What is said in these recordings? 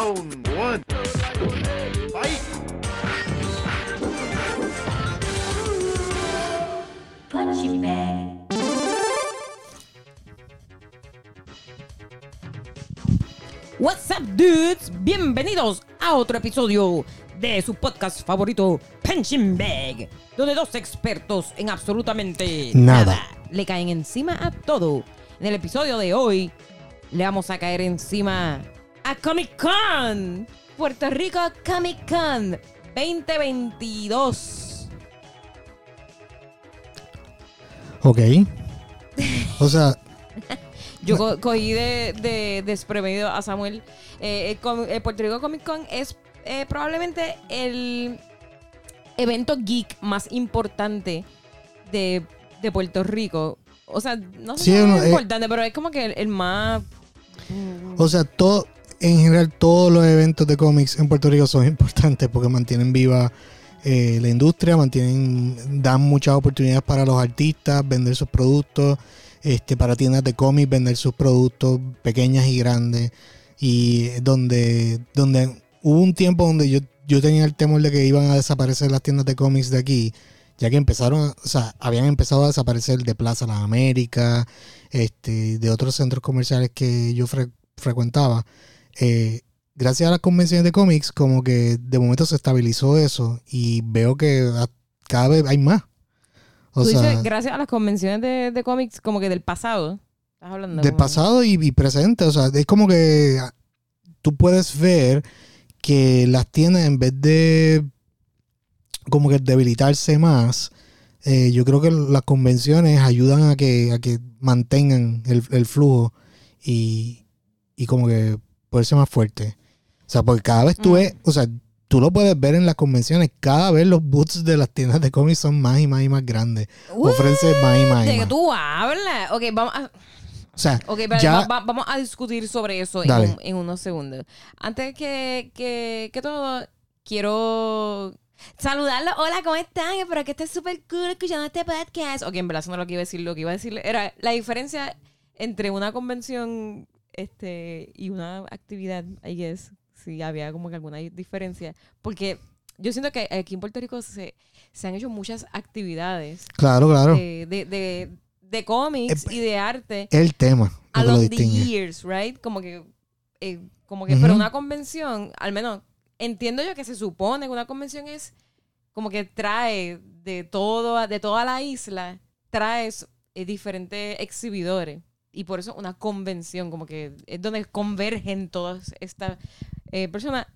Round one. Fight! Punching bag. What's up, dudes? Bienvenidos a otro episodio de su podcast favorito, Punching Bag, donde dos expertos en absolutamente Nada. le caen encima a todo. En el episodio de hoy, le vamos a caer encima a Comic Con, Puerto Rico Comic Con 2022. Ok. O sea, Yo co- cogí de, de desprevenido a Samuel. Eh, el, Puerto Rico Comic Con es eh, probablemente el evento geek más importante de, de Puerto Rico. O sea, no sé Sí, si es eh, importante, pero es como que el, el más... o sea, todo, en general, todos los eventos de cómics en Puerto Rico son importantes porque mantienen viva eh, la industria, mantienen, dan muchas oportunidades para los artistas vender sus productos, este, para tiendas de cómics vender sus productos pequeñas y grandes. Y donde, donde hubo un tiempo donde yo, yo tenía el temor de que iban a desaparecer las tiendas de cómics de aquí, ya que empezaron, o sea, habían empezado a desaparecer de Plaza Las Américas, este, de otros centros comerciales que yo fre- frecuentaba. Eh, gracias a las convenciones de cómics, como que de momento se estabilizó eso y veo que cada vez hay más. O tú sea, dices, gracias a las convenciones de, de cómics como que del pasado. Estás hablando. del como- pasado y, y presente. O sea, es como que ah, tú puedes ver que las tiendas, en vez de como que debilitarse más, eh, yo creo que las convenciones ayudan a que, a que mantengan el, el flujo y, y como que poderse más fuerte. O sea, porque cada vez tú Mm. ves, o sea, tú lo puedes ver en las convenciones, cada vez los booths de las tiendas de cómics son más y más y más grandes. What? Ofrece más y más ¿De qué tú hablas? Ok, vamos a... O sea, Ok, pero ya- va- va- vamos a discutir sobre eso en, Dale. un- en unos segundos. Antes que, que, que todo, quiero saludarlos. Hola, ¿cómo están? Espero que estén súper cool escuchando este podcast. Ok, en verdad eso no lo que iba a decir. Lo que iba a decir era la diferencia entre una convención este, y una actividad, I guess. Si había como que alguna diferencia. Porque yo siento que aquí en Puerto Rico se, se han hecho muchas actividades claro, claro. de, de, de, de cómics Eh, y de arte el tema lo que lo along the distingue. years, right? Como que, eh, como que, pero una convención, al menos entiendo yo que se supone que una convención es como que trae de todo, de toda la isla, traes eh, diferentes exhibidores. Y por eso una convención, como que es donde convergen todas estas eh, personas,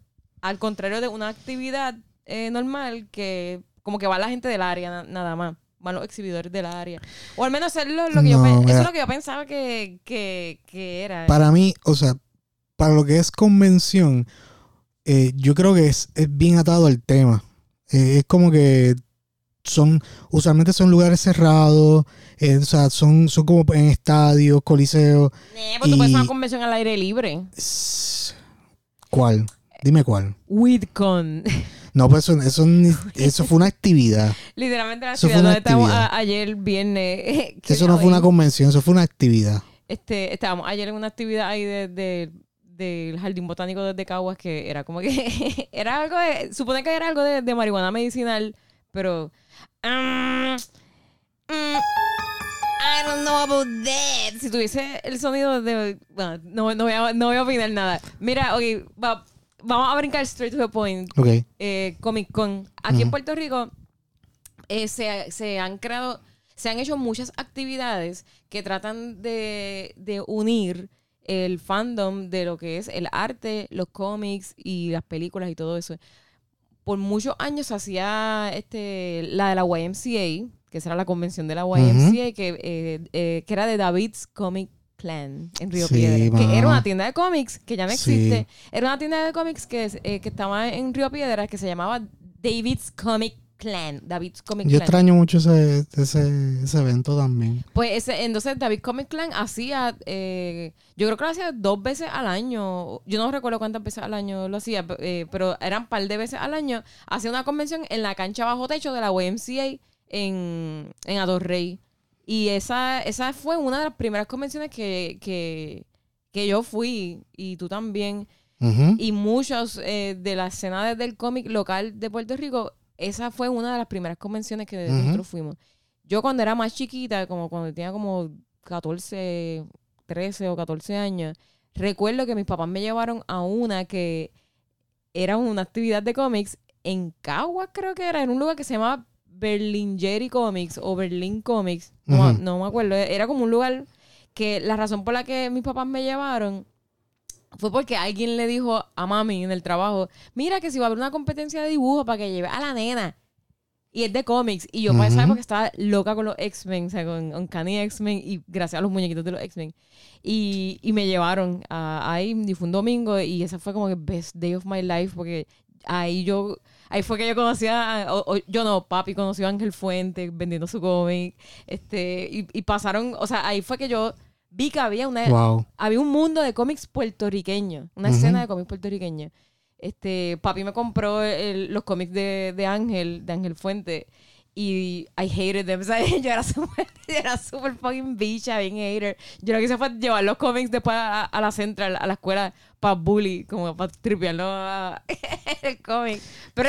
al contrario de una actividad eh, normal que como que va la gente del área na- nada más. Van los exhibidores del área. O al menos es lo, lo que yo, eso es lo que yo pensaba que, que, que era. Para mí, o sea, para lo que es convención, eh, yo creo que es, es bien atado al tema. Eh, es como que son, usualmente son lugares cerrados, eh, o sea, son, son como en estadios, coliseos. Eh, pues tú puedes hacer y- una convención al aire libre. ¿Cuál? Dime cuál. WidCon. No, pues eso, eso, eso fue una actividad. Literalmente la actividad donde estábamos ayer viernes. Eso no fue una convención, eso fue una actividad. Este, estábamos ayer en una actividad ahí de, de- del Jardín Botánico de Caguas que era como que era algo de, supone que era algo de, de marihuana medicinal, pero um, mm, I don't know about that. Si tuviese el sonido de bueno, no, no voy a, no voy a opinar nada. Mira, ok, va- vamos a brincar straight to the point. Ok. eh, Comic Con. Aquí en. Puerto Rico eh, se, se han creado, se han hecho muchas actividades que tratan de, de unir el fandom de lo que es el arte, los cómics y las películas y todo eso. Por muchos años hacía este, la de la YMCA, que esa era la convención de la YMCA, que, eh, eh, que era de David's Comic Clan en Río Sí, Piedra. Que era una tienda de cómics que ya no Sí. existe. Era una tienda de cómics que, eh, que estaba en Río Piedra que se llamaba David's Comic Clan. David's Comic Yo Clan. extraño mucho ese, ese, ese evento también. Pues ese, entonces David Comic Clan hacía, eh, yo creo que lo hacía dos veces al año. Yo no recuerdo cuántas veces al año lo hacía, eh, pero eran un par de veces al año. Hacía una convención en la cancha bajo techo de la YMCA en, en Adorrey. Y esa, esa fue una de las primeras convenciones que, que, que yo fui y tú también. Y muchos eh, de la escena de- del cómic local de Puerto Rico, esa fue una de las primeras convenciones que nosotros fuimos. Yo cuando era más chiquita, como cuando tenía como 14, 13 o 14 años, recuerdo que mis papás me llevaron a una que era una actividad de cómics en Caguas, creo que era, en un lugar que se llamaba Berlingeri Comics o Berlin Comics. No me acuerdo. Era como un lugar que la razón por la que mis papás me llevaron fue porque alguien le dijo a mami en el trabajo, mira que si va a haber una competencia de dibujo para que lleve a la nena. Y es de cómics. Y yo para esa Ujú. época estaba loca con los X-Men, o sea, con Uncanny X-Men y gracias a los muñequitos de los X-Men. Y, y me llevaron a, ahí y fue un domingo y ese fue como que best day of my life porque ahí yo, ahí fue que yo conocía, o- o- yo no, papi conoció a Ángel Fuente vendiendo su cómic, este, y, y pasaron, o sea, ahí fue que yo vi que había una, Wow. había un mundo de cómics puertorriqueños, una Ujú. escena de cómics puertorriqueños. Este, papi me compró el- los cómics de, de Ángel, de Ángel Fuente, y I hated them. Sea, yo era súper, era súper fucking bicha, bien hater. Yo lo que hice fue llevar los cómics después a, a la central, a la escuela, para bully, como para tripearlo a- el cómic. Pero,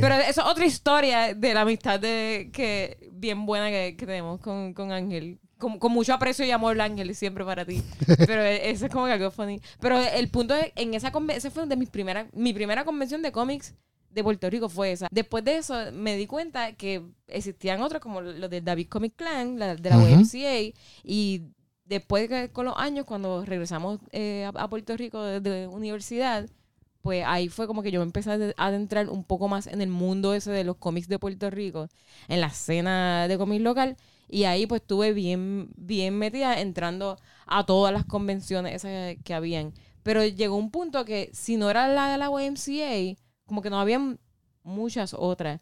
pero eso es otra historia de la amistad de que bien buena que, que tenemos con, con Ángel. Con, con mucho aprecio y amor, Ángel, siempre para ti. Pero e- eso es como que algo funny. Pero el punto es, en esa convención, esa fue de mis primeras, mi primera convención de cómics de Puerto Rico fue esa. Después de eso me di cuenta que existían otros como los del David Comic Clan, la, de la Ujú. YMCA, y después con los años, cuando regresamos eh, a, a Puerto Rico de, universidad, pues ahí fue como que yo me empecé a adentrar un poco más en el mundo ese de los cómics de Puerto Rico, en la escena de cómics local, y ahí pues estuve bien, bien metida entrando a todas las convenciones esas que habían. Pero llegó un punto que si no era la de la YMCA, como que no habían muchas otras.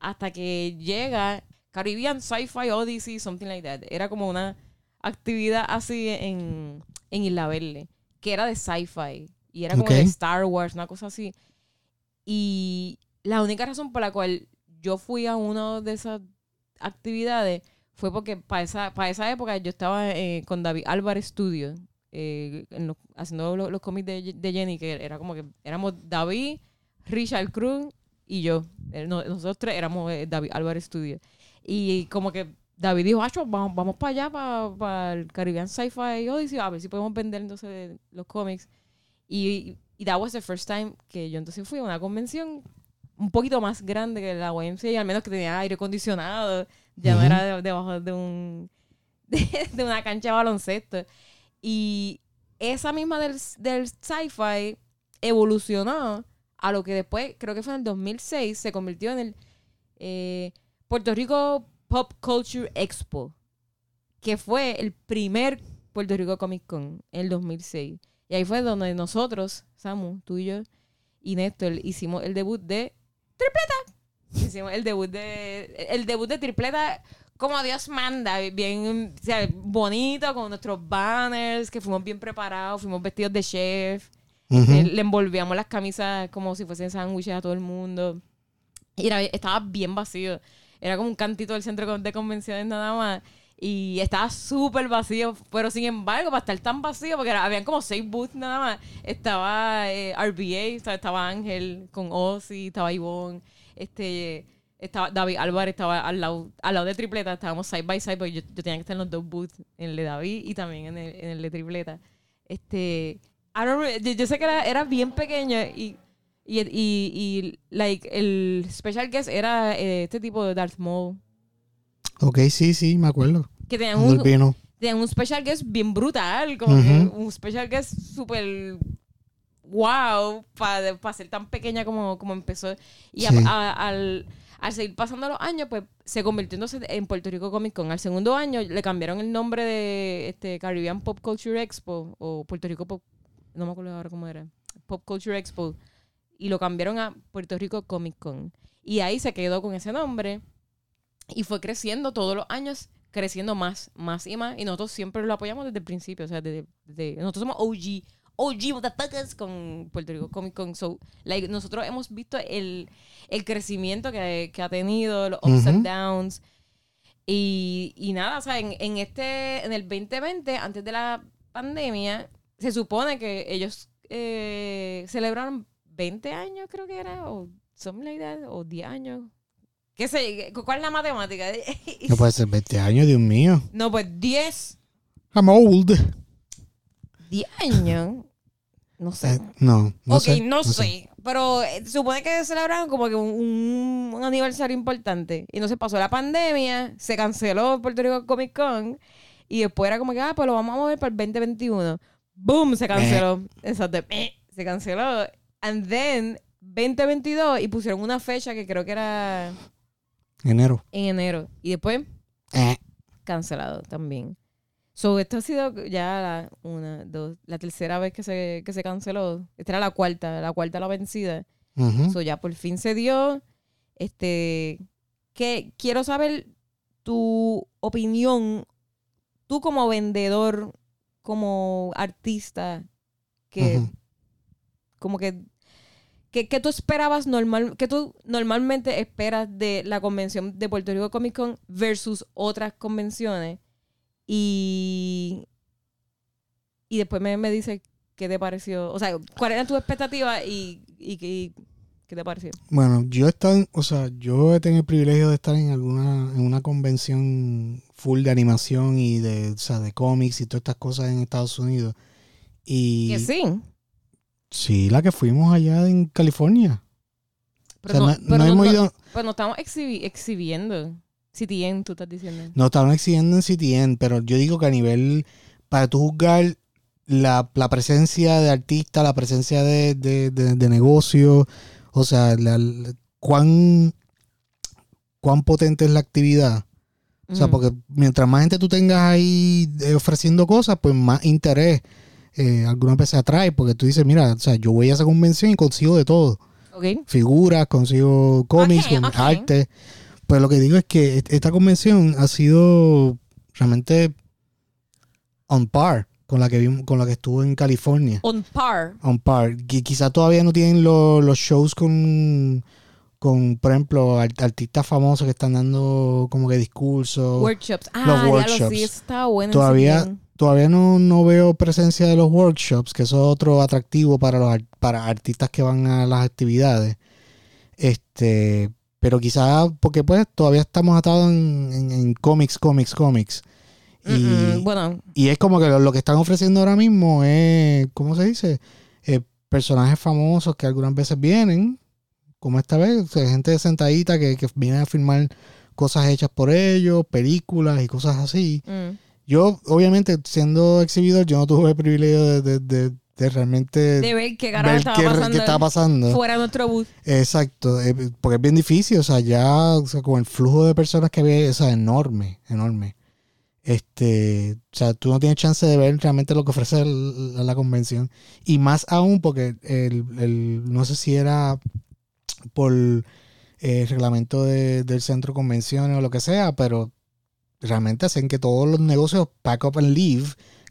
Hasta que llega Caribbean Sci-Fi Odyssey, something like that. Era como una actividad así en, en Isla Verde, que era de sci-fi. Y era como de Star Wars, una cosa así. Y la única razón por la cual yo fui a una de esas actividades fue porque para esa, para esa época yo estaba eh, con David Álvarez Studio, eh, haciendo los, los cómics de, de Jenny, que era como que éramos David, Richard Cruz y yo. Eh, no- nosotros tres éramos David Álvarez Studio. Y como que David dijo, Acho, vamos, vamos para allá, para, para el Caribbean Sci-Fi Odyssey, a ver si podemos vender entonces los cómics. Y, y that was the first time que yo entonces fui a una convención un poquito más grande que la YMCA, al menos que tenía aire acondicionado, ya no era de- debajo de un de, de una cancha de baloncesto. Y esa misma del, del sci-fi evolucionó a lo que después, creo que fue en el 2006, se convirtió en el eh, Puerto Rico Pop Culture Expo, que fue el primer Puerto Rico Comic Con en el 2006. Y ahí fue donde nosotros, Samu, tú y yo, y Néstor, hicimos el debut de Tripleta. Hicimos el debut de. El debut de Tripleta como Dios manda, bien o sea, bonito, con nuestros banners, que fuimos bien preparados, fuimos vestidos de chef. Ujú. Le, le envolvíamos las camisas como si fuesen sándwiches a todo el mundo. Y era- estaba bien vacío. Era como un cantito del centro de convenciones nada más. Y estaba súper vacío. Pero sin embargo, para estar tan vacío, porque era- habían como seis booths nada más. Estaba eh, RBA, estaba, estaba Ángel con Ozzy, estaba Ivonne, este, estaba David Álvarez, estaba al lado, al lado de Tripleta. Estábamos side by side, porque yo, yo tenía que estar en los dos booths, en el de David y también en el, en el de Tripleta. Este, I don't re- yo, yo sé que era, era bien pequeño y, y, y, y, like, el special guest era eh, este tipo de Darth Maul. Ok, sí, sí, me acuerdo. Que tenían un, tenían un special guest bien brutal, como que Ujú. un special guest súper wow para ser tan pequeña como, como empezó. Y a- Sí. a- al, al seguir pasando los años, pues se convirtió entonces en Puerto Rico Comic Con. Al segundo año le cambiaron el nombre de este Caribbean Pop Culture Expo o Puerto Rico Pop, no me acuerdo ahora cómo era, Pop Culture Expo. Y lo cambiaron a Puerto Rico Comic Con. Y ahí se quedó con ese nombre y fue creciendo todos los años, creciendo más, más y más. Y nosotros siempre lo apoyamos desde el principio. O sea, desde, desde- nosotros somos OG, OG motherfuckers con Puerto Rico Comic Con. So, like, nosotros hemos visto el, el crecimiento que, que ha tenido, los ups and downs. Y, y nada, o sea, en, en este, en el 2020, antes de la pandemia, se supone que ellos eh, celebraron 20 años, creo que era, o something like that, o 10 años. ¿Qué sé? ¿Cuál es la matemática? No puede ser 20 años, Dios mío. No, pues 10. I'm old. 10 años. No sé. Eh, no, no ok, sé. no, sé. Pero eh, supone que celebraron como que un, un aniversario importante. Y entonces pasó la pandemia, se canceló Puerto Rico Comic Con. Y después era como que, ah, pues lo vamos a mover para el 2021. ¡Boom! Se canceló. Exacto. Eh, Se canceló. And then 2022 y pusieron una fecha que creo que era Enero. en enero. Y después Eh. cancelado también. So, esto ha sido ya la una, dos, la tercera vez que se, que se canceló. Esta era la cuarta, la cuarta la vencida. So, ya por fin se dio. Este, que quiero saber tu opinión, tú como vendedor, como artista, que como que que, que tú esperabas normal, que tú normalmente esperas de la convención de Puerto Rico Comic Con versus otras convenciones y y después me, me dice qué te pareció, o sea, cuál era tu expectativa y, y, qué- qué te pareció. Bueno, yo he estado, en- o sea, yo he tenido el privilegio de estar en alguna, en una convención full de animación y de, o sea, de cómics y todas estas cosas en Estados Unidos. Y Que sí, sí, la que fuimos allá en California. pero, o sea, no, no, pero no hemos ido, pero no estamos exhibi- exhibiendo. CTN, tú estás diciendo. no estaban exigiendo en CTN, pero yo digo que a nivel, para tú juzgar la, la presencia de artistas, la presencia de, de, de, de negocio, o sea, la- la- cuán, cuán potente es la actividad. O sea, Ujú. porque mientras más gente tú tengas ahí eh, ofreciendo cosas, pues más interés eh, algunas veces atrae, porque tú dices, mira, o sea, yo voy a esa convención y consigo de todo. Ok. Figuras, consigo cómics, Ok, con ok. arte. Pues lo que digo es que est- esta convención ha sido realmente on par con la que vimos, con la que estuvo en California. On par. On par. Qui- Quizá todavía no tienen lo- los shows con, con, por ejemplo, art- artistas famosos que están dando como que discursos. Workshops. Ah, diablo, workshops. sí, bueno. en Todavía-. Todavía no, no veo presencia de los workshops, que eso es otro atractivo para los ar- para artistas que van a las actividades. Este, pero quizá porque pues todavía estamos atados en, en- en cómics, cómics, cómics. Y, Mm, mm, bueno, y es como que lo, lo que están ofreciendo ahora mismo es, ¿cómo se dice? Eh, personajes famosos que algunas veces vienen, como esta vez, o sea, gente sentadita que, que viene a filmar cosas hechas por ellos, películas y cosas así. mm. Yo, obviamente, siendo exhibidor, yo no tuve el privilegio de, de- de- de realmente de ver qué ver estaba qué, pasando, qué estaba pasando. fuera de nuestro booth. Exacto, eh, porque es bien difícil, o sea, ya o sea, con el flujo de personas que había, o sea, enorme, enorme. Este, o sea, tú no tienes chance de ver realmente lo que ofrece la, la convención. Y más aún porque el, el- no sé si era por eh, el reglamento de- del centro de convenciones o lo que sea, pero realmente hacen que todos los negocios pack up and leave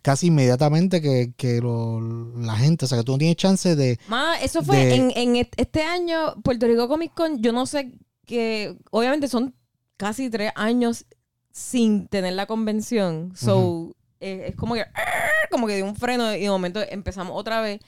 casi inmediatamente que, que lo- la gente, o sea, que tú no tienes chance de... Ma, eso fue De- en, en este año, Puerto Rico Comic Con, yo no sé que, obviamente son casi tres años sin tener la convención. So, eh, es como que, como que de un freno y de momento empezamos otra vez.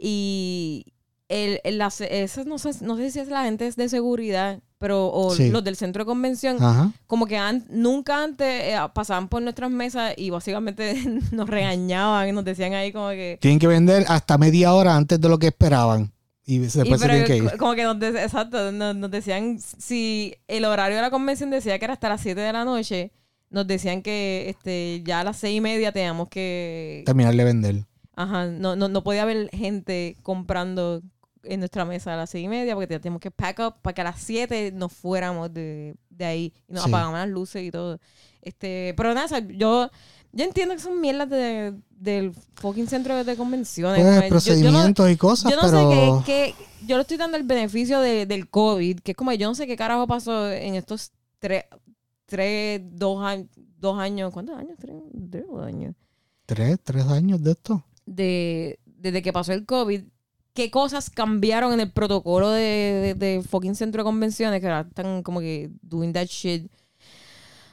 Y el, el- esas, no sé, no sé si es la gente de seguridad, pero, o Sí. los del centro de convención, Ajá. como que an- nunca antes eh, pasaban por nuestras mesas y básicamente nos regañaban y nos decían ahí como que... Tienen que vender hasta media hora antes de lo que esperaban. Y después Y se tienen que ir. co- como que nos, de- exacto, nos, nos decían si el horario de la convención decía que era hasta las 7 de la noche, nos decían que este ya a las seis y media teníamos que Terminar de vender. ajá, no, no, no podía haber gente comprando en nuestra mesa a las seis y media porque teníamos que pack up para que a las 7 nos fuéramos de, de ahí y nos Sí. apagaban las luces y todo. Este, pero nada, o sea, yo yo entiendo que son mierdas de, del fucking centro de convenciones. Pues, güey. Yo- yo no- procedimientos y cosas, yo no pero... sé qué, Yo le estoy dando el beneficio de- del COVID, que es como yo no sé qué carajo pasó en estos tres, tres dos, años, dos años. ¿Cuántos años? Tres, tres años. ¿Tres, tres años de esto? De, desde que pasó el COVID. ¿Qué cosas cambiaron en el protocolo de, fucking centro de convenciones que ahora están como que doing that shit?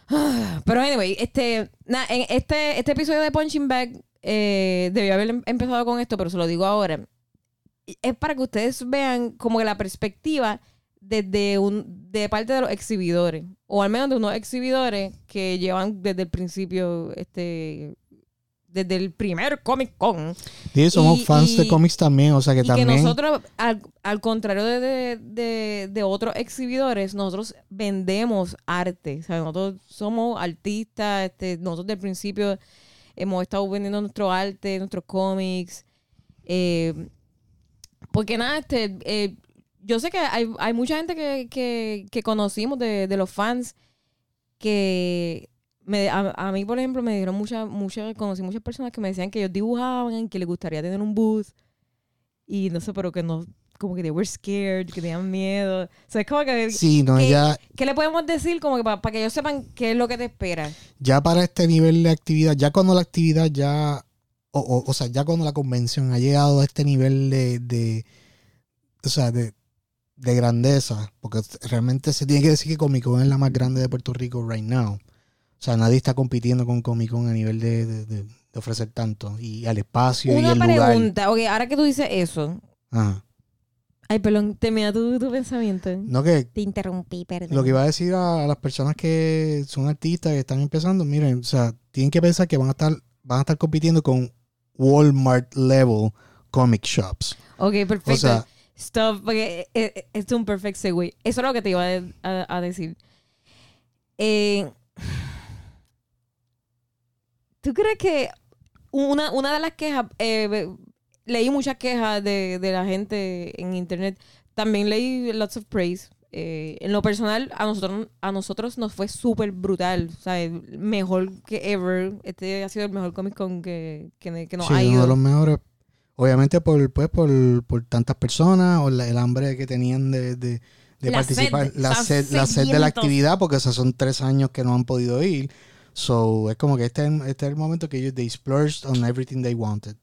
Pero anyway, este, na- en este, este episodio de Punching Bag eh, debí haber em- empezado con esto, pero se lo digo ahora. Es para que ustedes vean como que la perspectiva desde un, de parte de los exhibidores, o al menos de unos exhibidores que llevan desde el principio, este, desde el primer Comic Con. Sí, somos Y- fans de cómics también, o sea que y también... que nosotros, al, al contrario de, de, de- de otros exhibidores, nosotros vendemos arte. O sea, nosotros somos artistas, este, nosotros del principio hemos estado vendiendo nuestro arte, nuestros cómics. eh, porque nada, este, eh, yo sé que hay, hay mucha gente que, que, que conocimos de, de los fans que me, a, a mí, por ejemplo, me dieron muchas, muchas, conocí muchas personas que me decían que ellos dibujaban, que les gustaría tener un booth. Y no sé, pero que no, como que they were scared, que tenían miedo. O sea, es como que, Sí, no, ya, ¿qué le podemos decir? Como que para que ellos sepan qué es lo que te espera. ya para este nivel de actividad, ya cuando la actividad ya, o, o, o sea, ya cuando la convención ha llegado a este nivel de, de o sea, de, de grandeza, porque realmente se tiene que decir que Comic Con es la más grande de Puerto Rico right now. O sea, nadie está compitiendo con Comic Con a nivel de, de- de- de ofrecer tanto. Y al espacio y Una el lugar. pregunta, ok, ahora que tú dices eso. Ajá. Ay, perdón, termina tu, tu pensamiento. No que Te interrumpí, perdón. Lo que iba a decir a, a las personas que son artistas que están empezando, miren, o sea, tienen que pensar que van a estar, van a estar compitiendo con Walmart level comic shops. Ok, perfecto. O sea, Stop, porque eh, eh, es un perfect segue. Eso es lo que te iba a, a- a decir. Eh, ¿Tú crees que una, una de las quejas, eh, leí muchas quejas de, de la gente en internet, también leí lots of praise. Eh, en lo personal, a nosotros, a nosotros nos fue súper brutal. O sea, mejor que ever. Este ha sido el mejor Comic Con que, que, que nos sí, ha uno ido. de los mejores. Obviamente por, pues, por, por tantas personas o la- el hambre que tenían de, de- de La participar, sed, la sed, la sed de la actividad, porque esos son tres años que no han podido ir. So, es como que este, es- este es el momento que ellos they splurged on everything they wanted.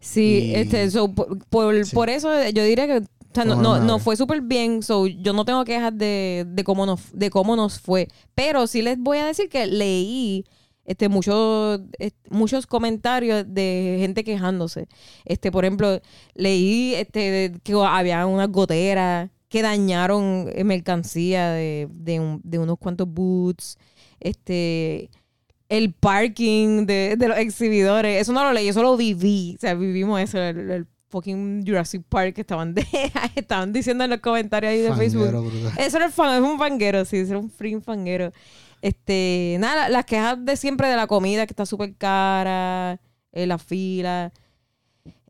Sí, Y- este, so, por, por, Sí. por eso yo diría que o sea, no, no, no fue súper bien. So, yo no tengo quejas de, de, cómo nos, de cómo nos fue. Pero sí les voy a decir que leí este, muchos, eh, muchos comentarios de gente quejándose. Este, por ejemplo, leí este, que había unas goteras que dañaron eh, mercancía de, de, un- de unos cuantos boots. Este, el parking de, de los exhibidores. Eso no lo leí, eso lo viví. O sea, vivimos eso, el, el fucking Jurassic Park que estaban, de, estaban diciendo en los comentarios ahí de Facebook. Brutal. Eso era el fan, es un fanguero, sí, eso era un freaking fanguero. Este, nada, la- las quejas de siempre de la comida que está súper cara, eh, la fila.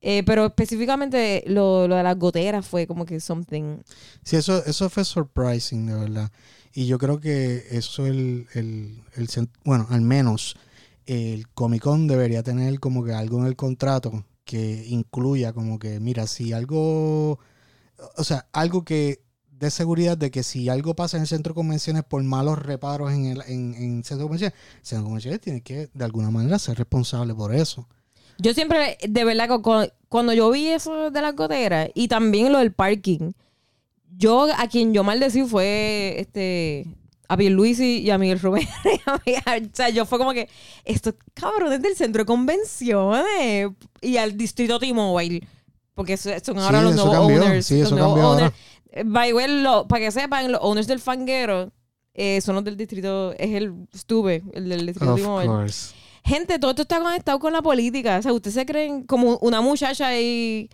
Eh, pero específicamente lo, lo de las goteras fue como que something. Sí, eso, eso fue surprising, de verdad. Y yo creo que eso el, el, el cen- bueno, al menos el Comic Con debería tener como que algo en el contrato que incluya como que, mira, si algo, o sea, algo que dé seguridad de que si algo pasa en el centro de convenciones por malos reparos en el, en, en el centro de convenciones, el centro de convenciones tiene que de alguna manera ser responsable por eso. Yo siempre, de verdad, cu- cu- cuando yo vi eso de las goteras y también lo del parking, yo a quien yo maldecí fue este a Pierluisi y a Miguel Rubén. o sea, yo fue como que estos cabrones del centro de convenciones y al distrito T-Mobile. Porque so- son ahora Sí, los nuevos cambió. owners. Sí, los eso nuevos ahora. by lo- para que sepan, los owners del fanguero eh, son los del distrito, es el Stuve, el del distrito Of T-Mobile. course. Gente, todo esto está conectado con la política. O sea, ustedes se creen como una muchacha ahí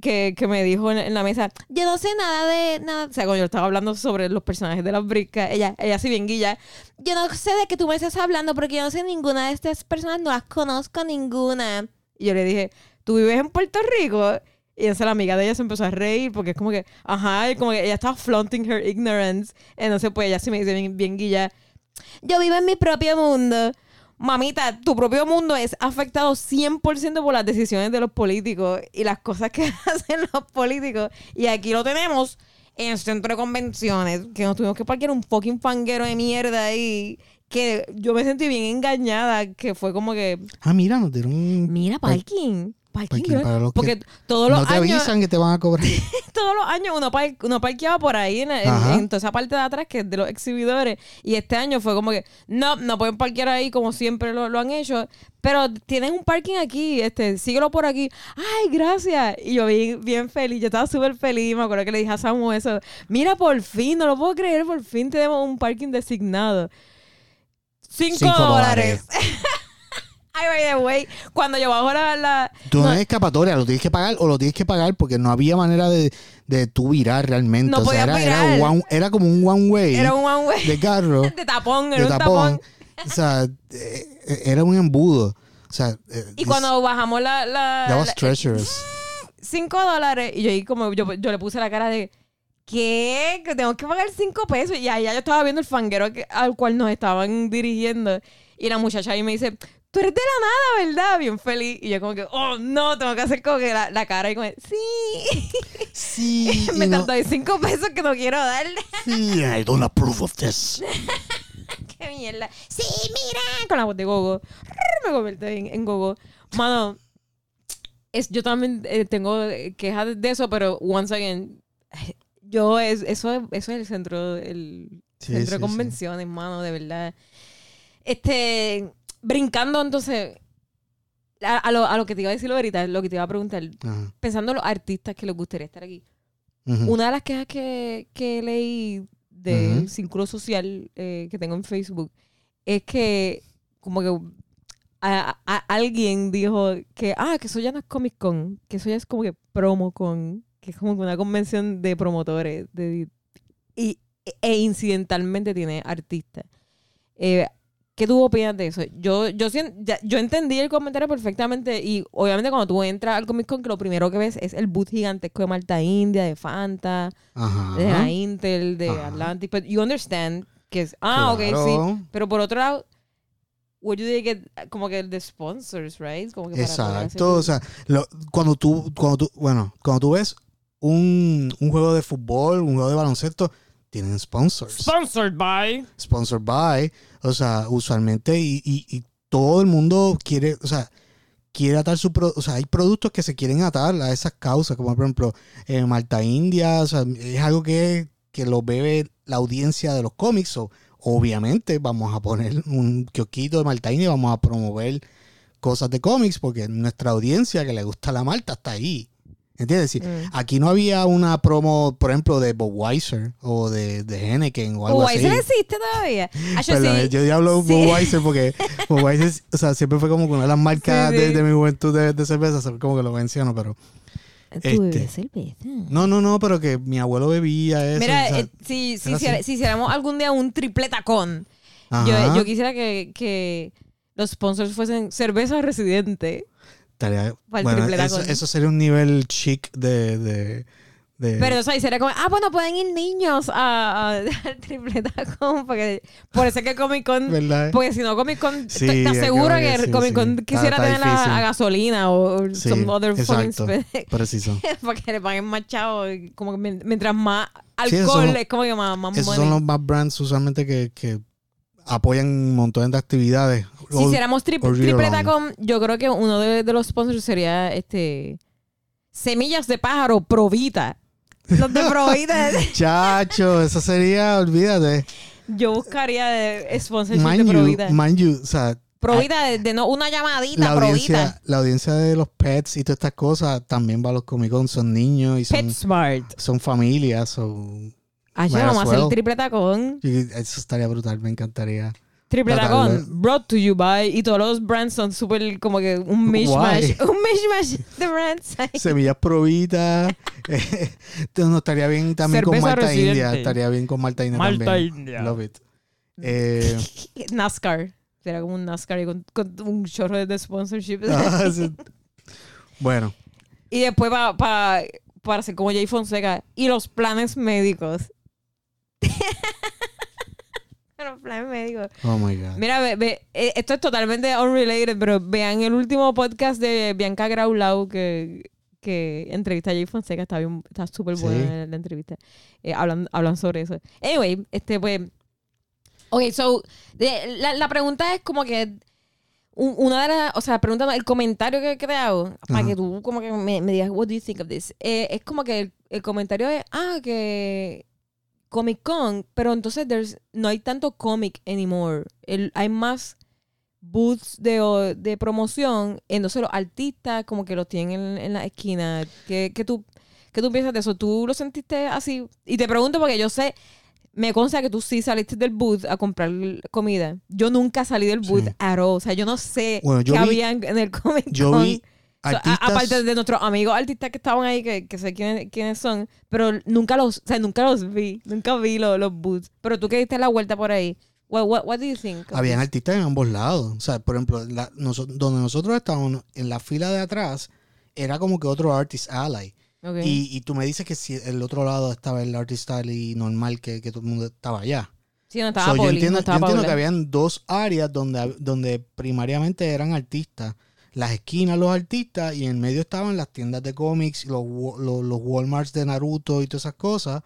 que, que me dijo en, en la mesa, yo no sé nada de nada. O sea, cuando yo estaba hablando sobre los personajes de las bricas, ella, ella así bien guilla, yo no sé de qué tú me estás hablando porque yo no sé ninguna de estas personas, no las conozco ninguna. Y yo le dije, ¿tú vives en Puerto Rico? Y entonces la amiga de ella se empezó a reír porque es como que, ajá, y como que ella estaba flaunting her ignorance. Entonces, pues ella sí me dice bien, bien guilla, yo vivo en mi propio mundo. Mamita, tu propio mundo es afectado 100% por las decisiones de los políticos y las cosas que hacen los políticos. Y aquí lo tenemos en el centro de convenciones, que nos tuvimos que parquear un fucking fanguero de mierda ahí. Que yo me sentí bien engañada, que fue como que, Ah, mira, nos dieron un- mira, parking. parking, Parking para los que porque todos los no te años avisan que te van a cobrar. todos los años uno, par- uno parqueaba por ahí en, en- toda esa parte de atrás que es de los exhibidores y este año fue como que no, no pueden parquear ahí como siempre lo, lo han hecho pero tienen un parking aquí este síguelo por aquí ay gracias y yo bien, bien feliz yo estaba súper feliz me acuerdo que le dije a Samu eso mira por fin no lo puedo creer por fin tenemos un parking designado cinco, Cinco dólares ay by the way cuando yo bajo la, la- Tú no, no- hay escapatoria, lo tienes que pagar o lo tienes que pagar porque no había manera de, de tú virar realmente. No o sea, era, era, virar. one- era como un one way era un one way de carro, de tapón de era un tapón. tapón O sea, eh, era un embudo. O sea, eh, Y this- cuando bajamos la, la, that was la- treacherous. cinco dólares, y yo ahí como yo, yo le puse la cara de ¿qué? Que tengo que pagar cinco pesos. Y allá yo estaba viendo el fanguero que- al cual nos estaban dirigiendo. Y la muchacha ahí me dice, tú eres de la nada, ¿verdad? Bien feliz. Y yo como que, oh no, tengo que hacer como que la, la cara y como, sí. Sí, me tardó ahí cinco pesos que no quiero darle. sí, I don't approve of this. ¡Qué mierda! ¡Sí, mira! Con la voz de Gogo. Me convertí en, en Gogo. Mano, es, yo también eh, tengo eh, quejas de eso, pero once again, yo es, eso, es- eso es el centro, el Sí, centro sí, de convenciones, mano, de verdad. Este, brincando entonces a, a lo, a lo que te iba a decir ahorita, lo que te iba a preguntar, Ajá. pensando en los artistas que les gustaría estar aquí. Una de las quejas que, que leí del Ujú. círculo social eh, que tengo en Facebook es que como que a- a- alguien dijo que, ah, que eso ya no es Comic Con, que eso ya es como que Promo Con, que es como una convención de promotores de, y, e incidentalmente tiene artistas. Eh, ¿Qué tú opinas de eso? Yo, yo, yo entendí el comentario perfectamente y obviamente cuando tú entras al Comic Con que lo primero que ves es el boot gigantesco de Malta India, de Fanta, Ajá. de la Intel, de Ajá. Atlantic, but you understand que es, ah, ok, Claro. sí. Pero por otro lado, where do they get, como que the sponsors, right? Como que para poder Exacto, o sea, lo- cuando tú, cuando tú, bueno, cuando tú ves un, un juego de fútbol, un juego de baloncesto, tienen sponsors. Sponsored by. Sponsored by, o sea, usualmente, y, y- y todo el mundo quiere, o sea, quiere atar su, pro- o sea, hay productos que se quieren atar a esas causas, como por ejemplo, eh, Malta India, o sea, es algo que, que lo bebe la audiencia de los cómics, o obviamente vamos a poner un kiosquito de Malta India, y vamos a promover cosas de cómics, porque nuestra audiencia que le gusta la Malta está ahí. ¿Entiendes? Si Mm. aquí no había una promo, por ejemplo, de Budweiser o de, de Henneken o algo Oh, así. ¿ese existe todavía? Ah, yo Perdón, sí. yo ya hablo Sí. Budweiser porque Budweiser, o sea, siempre fue como una de las marcas Sí, sí. De, de mi juventud de, de cerveza, como que lo menciono, pero Tú este, cerveza. no, no, no, pero que mi abuelo bebía eso. Mira, o sea, eh, si, si, así. si hiciéramos algún día un tripletacón, ajá, yo, yo quisiera que, que los sponsors fuesen cerveza residente. Estaría- para el bueno, triple eso, tacón. eso sería un nivel chic de, de, de- Pero o sea, y sería como, ah, bueno, pueden ir niños a, al tripletacón. Porque, por eso es que Comic Con ¿verdad? Porque si no, Comic Con, Sí, te, aseguro que, que sí, Comic Con sí. quisiera Está- está tener a, gasolina o, some other exacto. spe- Preciso. para que le paguen más chavos. y Como que mientras más alcohol son- es como que más, más Esos money. son los más brands usualmente que, que apoyan un montón de actividades. Si hiciéramos tri or year tripletacón, yo creo que uno de, de los sponsors sería este Semillas de pájaro Provita. Los de Provita. Chacho, eso sería, olvídate. yo buscaría de sponsorship de you, Provita. mind you, o sea, Provita de, de no una llamadita, la Provita. audiencia, la audiencia de los pets y todas estas cosas también va a los Comic Con, son niños y son, PetSmart. son familias. son- Ah, vamos a hacer well. tripletacón. y eso estaría brutal, me encantaría. Triple. Tacón, brought to you by. Y todos los brands son súper como que un mishmash. Why? Un mishmash de brands. Semillas provitas. eh, no estaría bien también con Malta Residente. India. Estaría bien con Malta India Malta también. India. Love it. Eh, NASCAR. Será como un NASCAR y con, con un chorro de sponsorship. ah, bueno, y después pa- pa- para hacer como Jay Fonseca. Y los planes médicos. Los planes médicos. oh my God. Mira, ve- ve, eh, esto es totalmente unrelated, pero vean el último podcast de Bianca Graulau que, que entrevista a Jay Fonseca. Está bien, está súper buena Sí. la, la entrevista. Eh, hablan, hablan sobre eso. Anyway, este pues. Ok, so, de- la, la pregunta es como que. un- una de las, o sea, pregúntame el comentario que he creado para Ajá. que tú como que me, me digas, what do you think of this? Eh, es como que el, el comentario es, ah, que Comic Con, pero entonces there's, no hay tanto comic anymore. El- hay más booths de, de promoción, entonces los artistas como que los tienen en, en la esquina. ¿Qué, qué tú, ¿Qué tú piensas de eso? ¿Tú lo sentiste así? Y te pregunto porque yo sé, me consta que tú sí saliste del booth a comprar comida. Yo nunca salí del booth Sí. at all. O sea, yo no sé Bueno, yo qué vi- había en, en el Comic Con. Yo vi So, a- artistas... aparte de nuestros amigos artistas que estaban ahí, que, que sé quiénes, quiénes son, pero nunca los, o sea, nunca los vi, nunca vi los, los booths. Pero tú que diste la vuelta por ahí, what, what, what do you think? Habían artistas en ambos lados. O sea, por ejemplo, la- donde nosotros estábamos, en la fila de atrás, era como que otro artist ally. Ok. Y, y tú me dices que si el otro lado estaba el artist ally normal, que, que todo el mundo estaba allá. sí, no estaba So, yo Poli, entiendo, no yo estaba entiendo que habían dos áreas donde, donde primariamente eran artistas. Las esquinas los artistas y en medio estaban las tiendas de cómics, los, los, los Walmarts de Naruto y todas esas cosas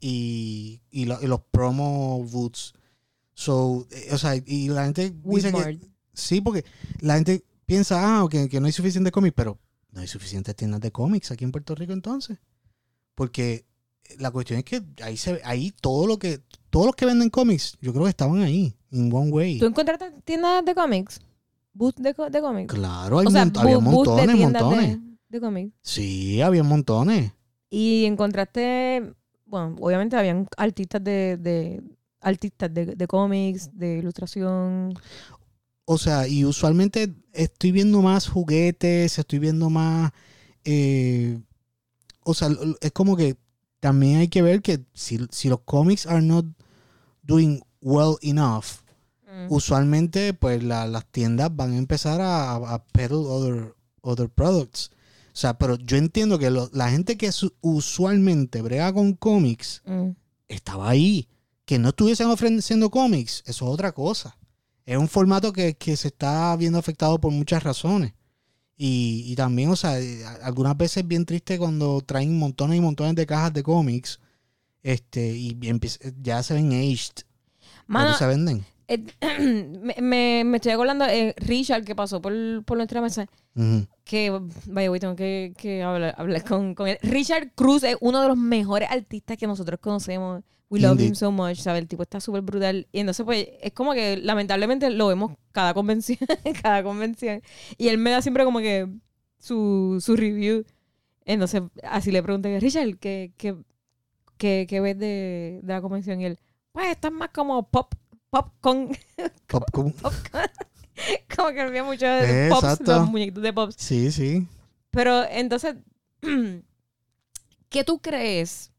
y, y, lo- y los promo booths. So, eh, o sea, y la gente dice que sí, porque la gente piensa, ah, que, que no hay suficiente cómics, pero no hay suficientes tiendas de cómics aquí en Puerto Rico entonces. Porque la cuestión es que ahí se ahí todo lo que, todos los que venden cómics, yo creo que estaban ahí, in one way. ¿Tú encontraste tiendas de cómics? ¿Booth de, de cómics? Claro, hay o sea, mont- había de montones, montones. de, de cómics. Sí, había montones. Y encontraste, bueno, obviamente habían artistas de, de artistas de, de cómics, de ilustración. O sea, y usualmente estoy viendo más juguetes, estoy viendo más... eh, o sea, es como que también hay que ver que si, si los cómics are not doing well enough, Mm. usualmente pues la- las tiendas van a empezar a, a peddle other, other products. O sea, pero yo entiendo que lo- la gente que su- usualmente brega con cómics Mm. estaba ahí. Que no estuviesen ofreciendo cómics, eso es otra cosa. Es un formato que, que se está viendo afectado por muchas razones. Y, y también, o sea, eh, algunas veces es bien triste cuando traen montones y montones de cajas de cómics este y ya se ven aged. Mano, se venden. Eh, me, me, me estoy acordando de Richard que pasó por, por nuestra mesa. Ujú. Que, vaya, güey, tengo que, que hablar, hablar con, con él. Richard Cruz es uno de los mejores artistas que nosotros conocemos. We love Indeed. him so much, ¿sabes? El tipo está súper brutal. Y entonces, pues, es como que lamentablemente lo vemos cada convención, cada convención. Y él me da siempre como que su, su review. Entonces, así le pregunté, Richard, ¿qué, qué, qué, qué ves de, de la convención? Y él, pues, esto es más como pop, pop con, Popcorn. como que olvida mucho de pops, Exacto. los muñequitos de pops. Sí, sí. Pero entonces, ¿qué tú crees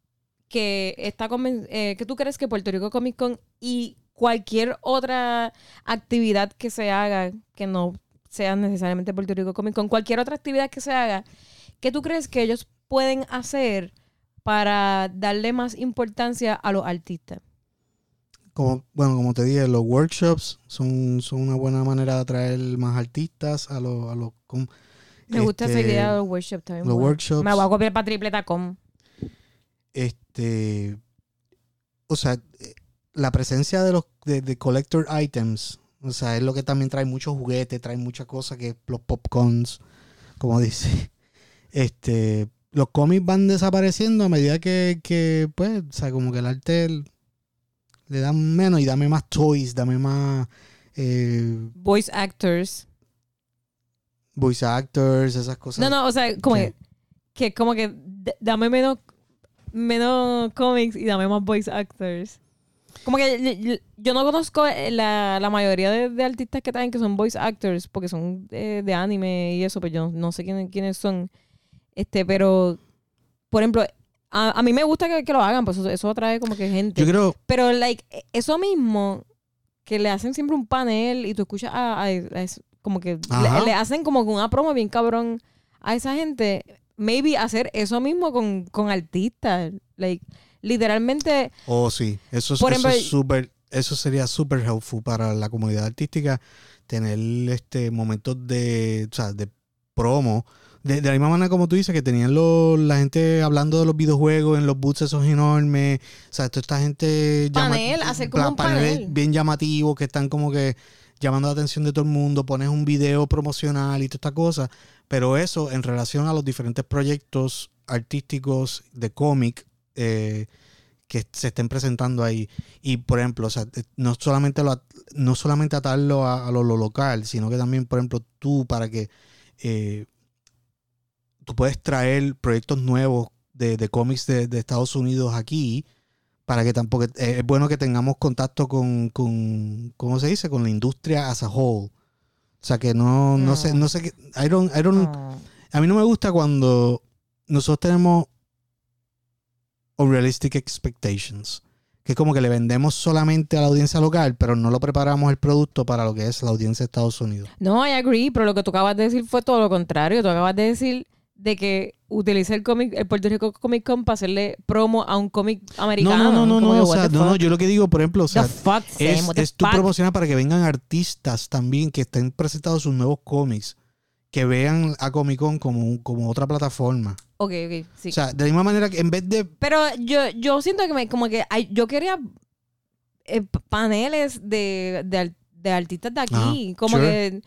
que está eh, ¿qué tú crees que Puerto Rico Comic Con y cualquier otra actividad que se haga que no sea necesariamente Puerto Rico Comic Con, cualquier otra actividad que se haga, ¿qué tú crees que ellos pueden hacer para darle más importancia a los artistas? Como, bueno, como te dije, los workshops son, son una buena manera de atraer más artistas a los... A los com- Me gusta esa este, idea de los workshops también. Los workshops. Me voy a copiar para tripleta.com. este o sea la presencia de los de, de collector items o sea es lo que también trae muchos juguetes trae muchas cosas que los popcorns como dice este los cómics van desapareciendo a medida que, que pues o sea como que el arte le dan menos y dame más toys dame más eh, Voice actors. voice actors esas cosas No, no, o sea, como que, que como que dame menos, menos cómics y dame más voice actors. Como que yo no conozco eh, la, la mayoría de, de artistas que traen que son voice actors porque son eh, de anime y eso, pues yo no sé quiénes, quiénes son. Este, pero, por ejemplo, a, a mí me gusta que, que lo hagan, pues eso, eso atrae como que gente. yo creo Pero, like, eso mismo, que le hacen siempre un panel y tú escuchas a, a- como que le, le hacen como que una promo bien cabrón a esa gente. Maybe hacer eso mismo con, con artistas. Like, literalmente, Oh, sí. Eso, es- Por eso ejemplo, es súper, eso sería súper helpful para la comunidad artística tener este momentos de, o sea, de promo. De, de la misma manera como tú dices, que tenían los- la gente hablando de los videojuegos en los booths esos enormes. O sea, toda esta gente llama- Panel, hacer como un panel. bien llamativos que están como que llamando la atención de todo el mundo, pones un video promocional y toda esta cosa, pero eso en relación a los diferentes proyectos artísticos de cómic eh, que se estén presentando ahí. Y por ejemplo, o sea, eh, no solamente lo, no solamente atarlo a, a lo, lo local, sino que también, por ejemplo, tú para que eh, tú puedes traer proyectos nuevos de, de cómics de, de Estados Unidos aquí para que tampoco eh, es bueno que tengamos contacto con, con ¿cómo se dice? con la industria as a whole. O sea que no, no, No. sé, no sé qué. I don't, I don't- No. a mí no me gusta cuando nosotros tenemos unrealistic expectations. Que es como que le vendemos solamente a la audiencia local, pero no lo preparamos el producto para lo que es la audiencia de Estados Unidos. No, I agree, pero lo que tú acabas de decir fue todo lo contrario. Tú acabas de decir de que utiliza el cómic, el Puerto Rico Comic Con para hacerle promo a un cómic No, americano. no, no, no, no, o sea, no, yo lo que digo, por ejemplo, o sea, fuck, es, es tu fuck? promocionar para que vengan artistas también que estén presentados sus nuevos cómics, que vean a Comic Con como, como otra plataforma. Ok, ok, sí. O sea, de la misma manera que en vez de Pero yo, yo siento que me, como que hay- yo quería eh, paneles de, de, de artistas de aquí. Como sure. que.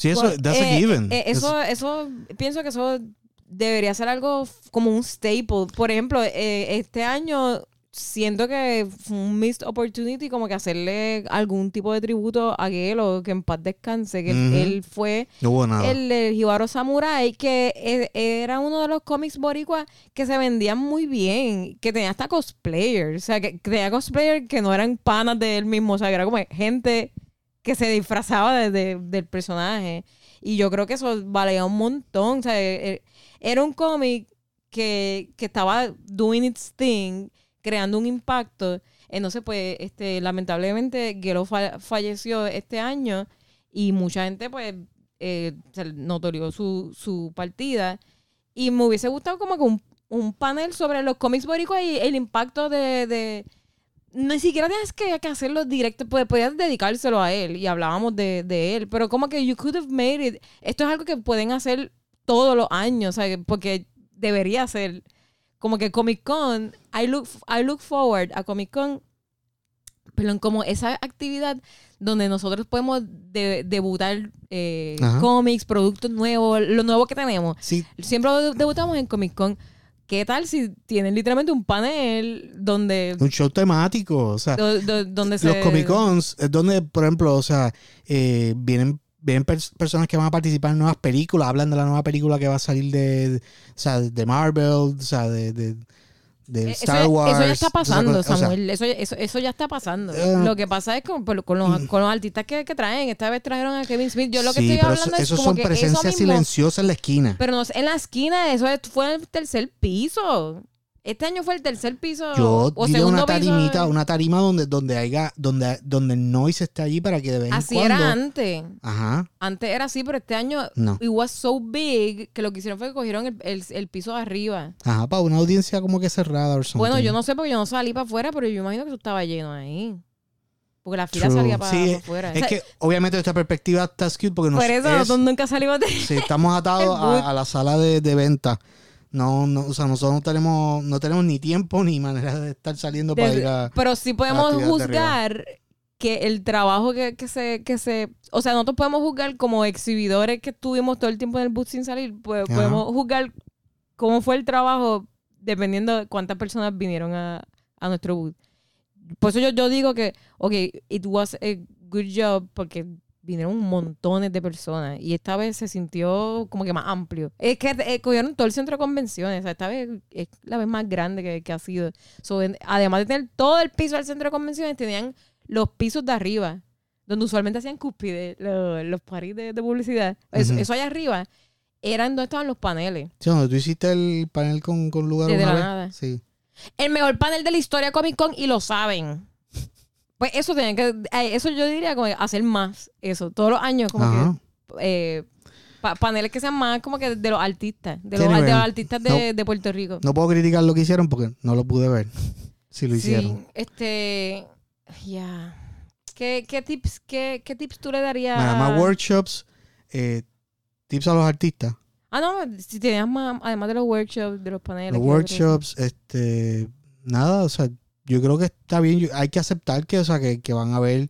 Sí, eso, pues, that's a eh, given. eh, eso, eso, pienso que eso debería ser algo como un staple. Por ejemplo, eh, este año siento que fue un missed opportunity como que hacerle algún tipo de tributo a Gelo, que en paz descanse, que él fue no hubo nada. el de Jibaro Samurai, que e- era uno de los cómics boricuas que se vendían muy bien, que tenía hasta cosplayers, o sea, que tenía cosplayers que no eran panas de él mismo, o sea, que era como gente que se disfrazaba de- de- del personaje. Y yo creo que eso valía un montón, o sea, e- e- era un cómic que, que estaba doing its thing, creando un impacto. Entonces, pues, este, lamentablemente, Gelo fa- falleció este año y mucha gente, pues, eh, se notorió su, su partida. Y me hubiese gustado como que un, panel sobre los cómics boricuas y el impacto de- ni siquiera tienes que, que hacerlo directo, pues podías dedicárselo a él y hablábamos de, de él, pero como que you could have made it. Esto es algo que pueden hacer todos los años, porque debería ser como que Comic Con, I look, I look forward a Comic Con, pero como esa actividad donde nosotros podemos de- debutar eh, cómics, productos nuevos, lo nuevo que tenemos. Sí, Siempre debutamos en Comic Con. ¿Qué tal si tienen literalmente un panel donde, un show temático, o sea, do- do- donde se... los Comic Cons es donde, por ejemplo, o sea, eh, vienen, vienen pers- personas que van a participar en nuevas películas, hablan de la nueva película que va a salir de, de- o sea, de Marvel, o sea, de, de, de Eh, Star eso, Wars. eso ya está pasando, cosas. O sea, Samuel. eso, eso, eso ya está pasando. Eh, lo que pasa es con, con los, con los artistas que, que traen. Esta vez trajeron a Kevin Smith. Yo lo que sí, estoy hablando es como son que presencias silenciosas en la esquina. Pero no en la esquina, eso es- fue el tercer piso. Este año fue el tercer piso. Yo o una piso. tarimita, una tarima donde, donde haya, donde, donde el noise esté allí para que de vez en Así cuando. era antes. Ajá, Antes era así, pero este año no. it was so big que lo que hicieron fue que cogieron el, el- el piso de arriba. Ajá, para una audiencia como que cerrada o Bueno, yo no sé porque yo no salí para afuera, pero yo imagino que eso estaba lleno ahí. Porque la fila True. salía para, Sí, afuera. Es que obviamente esta perspectiva está skewed porque nos por eso es- nosotros nunca salimos de... sí, estamos atados a, a la sala de, de venta. No, no, o sea, nosotros no tenemos, no tenemos ni tiempo ni manera de estar saliendo para ir a. pero sí podemos juzgar que el trabajo que, que se, que se... O sea, nosotros podemos juzgar como exhibidores que estuvimos todo el tiempo en el booth sin salir. Pues podemos juzgar cómo fue el trabajo dependiendo de cuántas personas vinieron a, a nuestro booth. Por eso yo, yo digo que, ok, it was a good job porque vinieron montones de personas y esta vez se sintió como que más amplio. Es que eh, cogieron todo el centro de convenciones, o sea, esta vez es la vez más grande que, que ha sido. So, en- además de tener todo el piso del centro de convenciones, tenían los pisos de arriba, donde usualmente hacían cúspide, lo- los paris de, de publicidad. Eso, allá arriba eran donde estaban los paneles. Sí, donde tú hiciste el panel con, con lugar Desde una la vez. nada. Sí. El mejor panel de la historia Comic Con y lo saben. Pues eso tienen que, eh, eso yo diría como hacer más, eso, todos los años como Ajá. que eh, pa- paneles que sean más como que de los artistas, de los, de anyway. los artistas de, de Puerto Rico. No puedo criticar lo que hicieron porque no lo pude ver. Si lo hicieron. Este, ya. ¿Qué, qué tips, qué, qué tips tú le darías? Nada más workshops, eh, tips a los artistas. Ah, no, si tenías más, además de los workshops, de los paneles. Los workshops, este, nada, o sea, yo creo que está bien, hay que aceptar que, o sea, que, que van a haber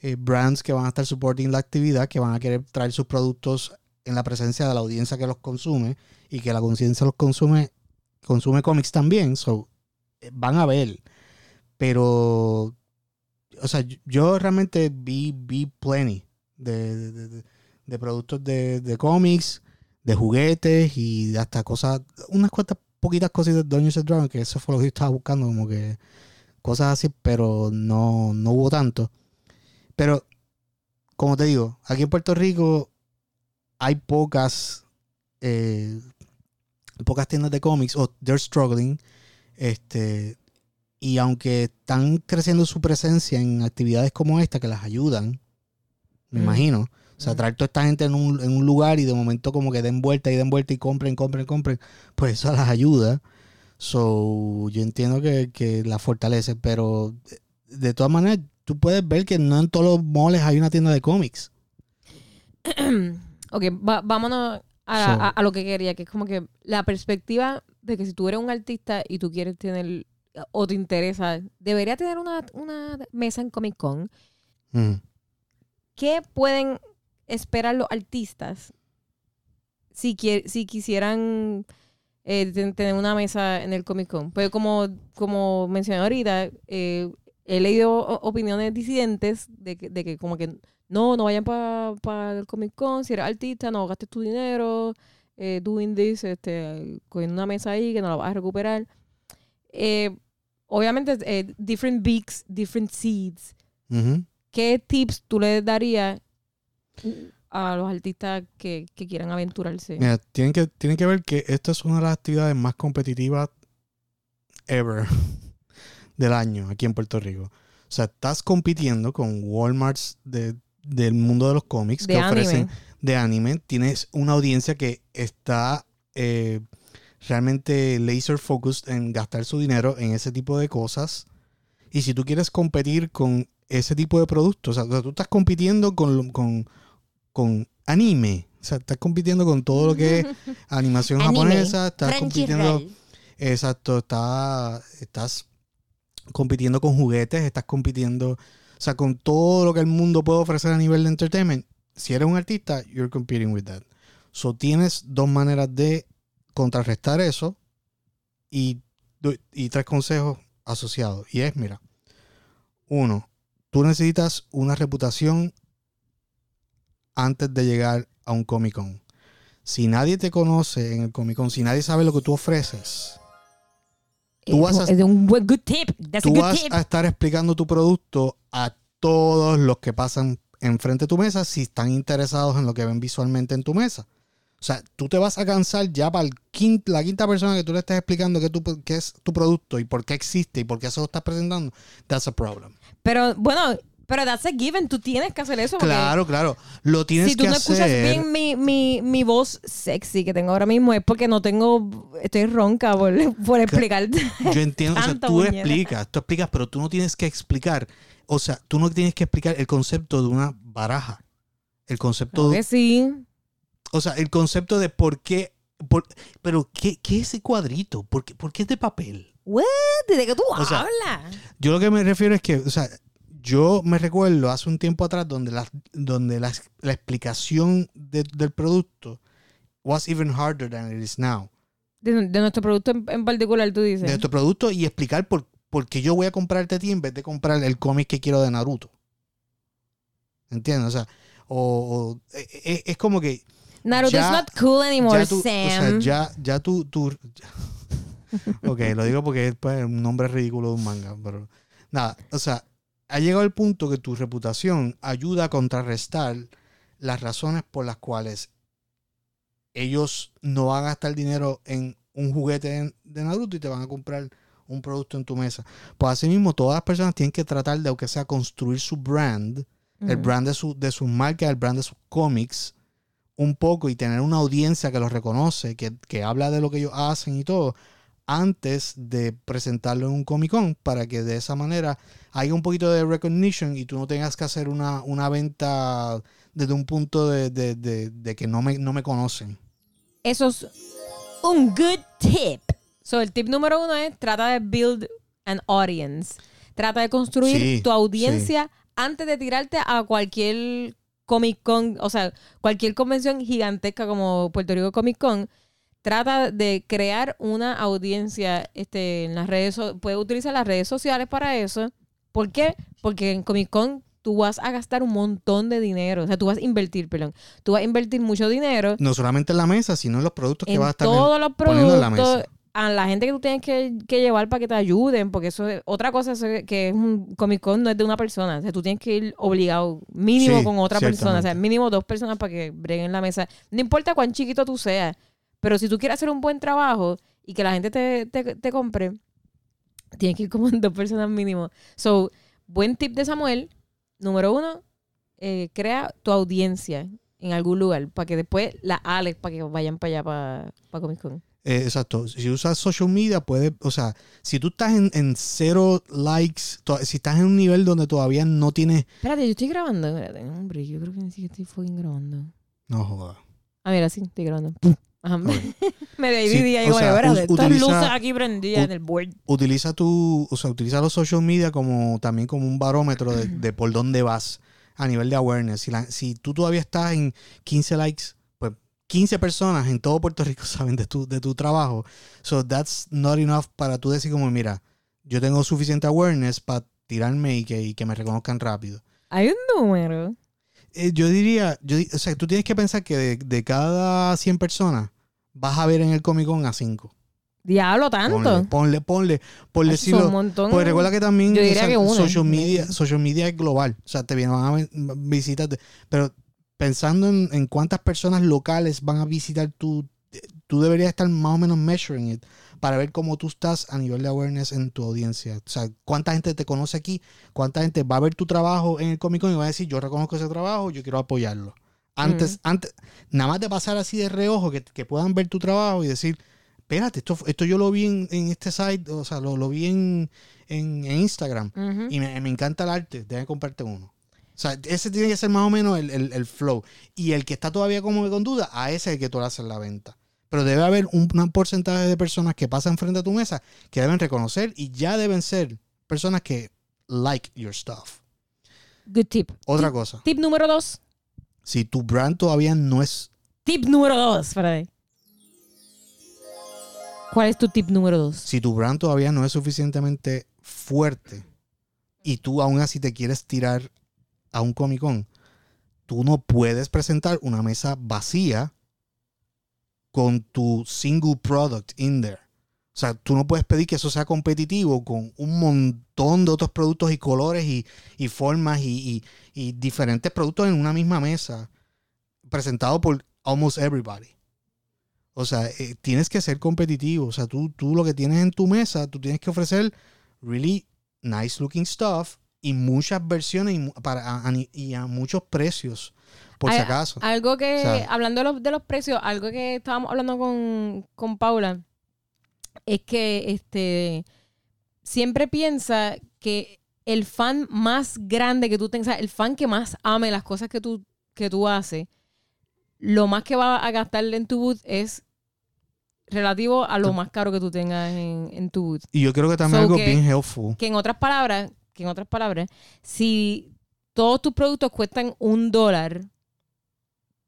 eh, brands que van a estar supporting la actividad, que van a querer traer sus productos en la presencia de la audiencia que los consume y que la conciencia los consume, consume cómics también. So, eh, van a ver. Pero, o sea, yo- realmente vi, vi plenty de, de- de- de productos de, cómics, de juguetes y hasta cosas, unas cuantas poquitas cositas de Dungeons Dragons, que eso fue lo que yo estaba buscando, como que cosas así, pero no, no hubo tanto. Pero, como te digo, aquí en Puerto Rico hay pocas, eh, pocas tiendas de cómics, o they're struggling, este, y aunque están creciendo su presencia en actividades como esta que las ayudan, me Mm. imagino. O sea, traer toda esta gente en un, en un lugar y de momento como que den vuelta y den vuelta y compren, compren, compren, pues eso las ayuda. So, yo entiendo que, que la fortalece, pero de, de todas maneras, tú puedes ver que no en todos los moles hay una tienda de cómics. Ok, va- vámonos a, So- a- a lo que quería, que es como que la perspectiva de que si tú eres un artista y tú quieres tener o te interesa, debería tener una, una mesa en Comic Con. Mm. ¿Qué pueden esperar los artistas si, si quisieran eh, ten- tener una mesa en el Comic Con? Pues como, como mencioné ahorita, eh, he leído opiniones disidentes de que, de que como que no, no vayan para el Comic Con, si eres artista, no gastes tu dinero eh, doing this, este, con una mesa ahí que no la vas a recuperar. Eh, obviamente, eh, different beaks, different seeds. ¿Qué tips tú le darías a los artistas que, que quieran aventurarse? Mira, tienen que, tienen que ver que esta es una de las actividades más competitivas ever del año aquí en Puerto Rico. O sea, estás compitiendo con Walmarts de- del mundo de los cómics de que anime. ofrecen de anime. Tienes una audiencia que está eh, realmente laser focused en gastar su dinero en ese tipo de cosas. Y si tú quieres competir con ese tipo de productos, o sea, tú estás compitiendo con, con, con anime. O sea, estás compitiendo con todo lo que es animación Anime. japonesa, estás compitiendo, exacto, está, estás compitiendo con juguetes, estás compitiendo, o sea, con todo lo que el mundo puede ofrecer a nivel de entertainment. Si eres un artista, you're competing with that. So tienes dos maneras de contrarrestar eso y, y tres consejos asociados. Y es, mira, uno, tú necesitas una reputación antes de llegar a un Comic Con. Si nadie te conoce en el Comic Con, si nadie sabe lo que tú ofreces, Tú vas a- tú vas estar explicando tu producto a todos los que pasan enfrente de tu mesa si están interesados en lo que ven visualmente en tu mesa. O sea, tú te vas a cansar ya para el la quinta persona que tú le estés explicando qué, tu- qué es tu producto y por qué existe y por qué se lo estás presentando. That's a problem. Pero bueno, pero that's a given. Tú tienes que hacer eso. Claro, claro. Lo tienes si tú que no hacer. escuchas bien mi, mi, mi voz sexy que tengo ahora mismo es porque no tengo. Estoy ronca por, por explicarte. Yo entiendo, o sea, tú explicas, tú explicas, pero tú no tienes que explicar. O sea, tú no tienes que explicar el concepto de una baraja. El concepto Claro que sí. O sea, el concepto de por qué. por- pero, ¿qué, qué es ese cuadrito? ¿Por qué, por qué es de papel? What? ¿De qué tú O sea, hablas? Yo lo que me refiero es que, o sea, yo me recuerdo hace un tiempo atrás donde la, donde la, la explicación de- del producto was even harder than it is now. De, de nuestro producto en, en particular, tú dices. De nuestro producto y explicar por, por qué yo voy a comprarte a ti en vez de comprar el cómic que quiero de Naruto. ¿Entiendes? O sea, o, o- e- e- es como que Naruto ya- is not cool anymore, tú, o sea, Sam. ya, ya tú, tú- ya- ok, lo digo porque es pues, un nombre ridículo de un manga, pero nada, o sea, ha llegado el punto que tu reputación ayuda a contrarrestar las razones por las cuales ellos no van a gastar dinero en un juguete de, Naruto y te van a comprar un producto en tu mesa. Pues así mismo, todas las personas tienen que tratar de, aunque sea, construir su brand, el brand de, su, de sus marcas, el brand de sus cómics, un poco y tener una audiencia que los reconoce, que, que habla de lo que ellos hacen y todo, antes de presentarlo en un Comic Con, para que de esa manera haya un poquito de recognition y tú no tengas que hacer una, una venta desde un punto de, de- de- de que no me, no me conocen. Eso es un good tip. So, el tip número uno es trata de build an audience. Trata de construir Sí, tu audiencia antes de tirarte a cualquier Comic Con, o sea, cualquier convención gigantesca como Puerto Rico Comic Con, trata de crear una audiencia este, en las redes, so- puede utilizar las redes sociales para eso. ¿Por qué? Porque en Comic Con tú vas a gastar un montón de dinero, o sea, tú vas a invertir, perdón, tú vas a invertir mucho dinero No solamente en la mesa, sino en los productos que en vas a estar todos los poniendo en la productos, mesa. a la gente que tú tienes que, que llevar para que te ayuden, porque eso es otra cosa que es un Comic Con no es de una persona, o sea, tú tienes que ir obligado mínimo Sí, con otra persona, o sea, mínimo dos personas para que breguen la mesa. No importa cuán chiquito tú seas, pero si tú quieres hacer un buen trabajo y que la gente te, te, te compre, tienes que ir como en dos personas mínimo. So, buen tip de Samuel, número uno, eh, crea tu audiencia en algún lugar para que después la ales para que vayan para allá para, para Comic Con. Eh, exacto. Si usas social media, puedes, o sea, si tú estás en, en cero likes, to- si estás en un nivel donde todavía no tienes. Espérate, yo estoy grabando. Espérate, hombre, yo creo que ni siquiera estoy fucking grabando. No jodas. Ah, mira, sí, estoy grabando. Ajá. Me de ahí espérate, us- estas luces aquí prendidas en el board. Utiliza tu, o sea, utiliza los social media como también como un barómetro de, de por dónde vas a nivel de awareness. Si, la- si tú todavía estás en 15 likes, pues 15 personas en todo Puerto Rico saben de tu, de tu trabajo. So that's not enough para tú decir como, mira, yo tengo suficiente awareness para tirarme y que, y que me reconozcan rápido. Hay un número. Eh, yo diría, yo, o sea, tú tienes que pensar que de, de cada 100 personas vas a ver en el Comic Con a 5. Diablo, tanto. Ponle, ponle, ponle, por decirlo. un montón. Pues recuerda que también Yo o diría sea, que una. social, media, social media es global. O sea, te vienen van a vi- visitarte. Pero pensando en, en cuántas personas locales van a visitar tu, tú deberías estar más o menos measuring it para ver cómo tú estás a nivel de awareness en tu audiencia. O sea, cuánta gente te conoce aquí, cuánta gente va a ver tu trabajo en el Comic Con y va a decir, yo reconozco ese trabajo, yo quiero apoyarlo. Antes, antes, nada más de pasar así de reojo, que, que puedan ver tu trabajo y decir, espérate, esto, esto yo lo vi en, en este site, o sea, lo, lo vi en, en, en Instagram y me, me encanta el arte, déjame comprarte uno. O sea, ese tiene que ser más o menos el, el- el flow. Y el que está todavía como que con duda, a ese es el que tú le haces la venta. Pero debe haber un, un porcentaje de personas que pasan frente a tu mesa que deben reconocer y ya deben ser personas que like your stuff. Good tip. Otra Tip- cosa, Tip número dos. si tu brand todavía no es Tip número dos. Espérate. ¿Cuál es tu tip número dos? si tu brand todavía no es suficientemente fuerte y tú aún así te quieres tirar a un Comic Con, tú no puedes presentar una mesa vacía con tu single product in there. O sea, tú no puedes pedir que eso sea competitivo con un montón de otros productos y colores y, formas y, diferentes productos en una misma mesa, presentado por almost everybody. O sea, eh, tienes que ser competitivo. O sea, tú, tú lo que tienes en tu mesa, tú tienes que ofrecer really nice looking stuff y muchas versiones y, para, y a muchos precios, por si acaso. Algo que, O sea- hablando de los, de los precios, algo que estábamos hablando con, con Paula, es que este siempre piensa que el fan más grande que tú tengas, el fan que más ame las cosas que tú, que tú haces, lo más que va a gastar en tu booth es relativo a lo más caro que tú tengas en, en tu booth. Y yo creo que también So algo que- bien helpful. Que en otras palabras, que en otras palabras, si todos tus productos cuestan un dólar,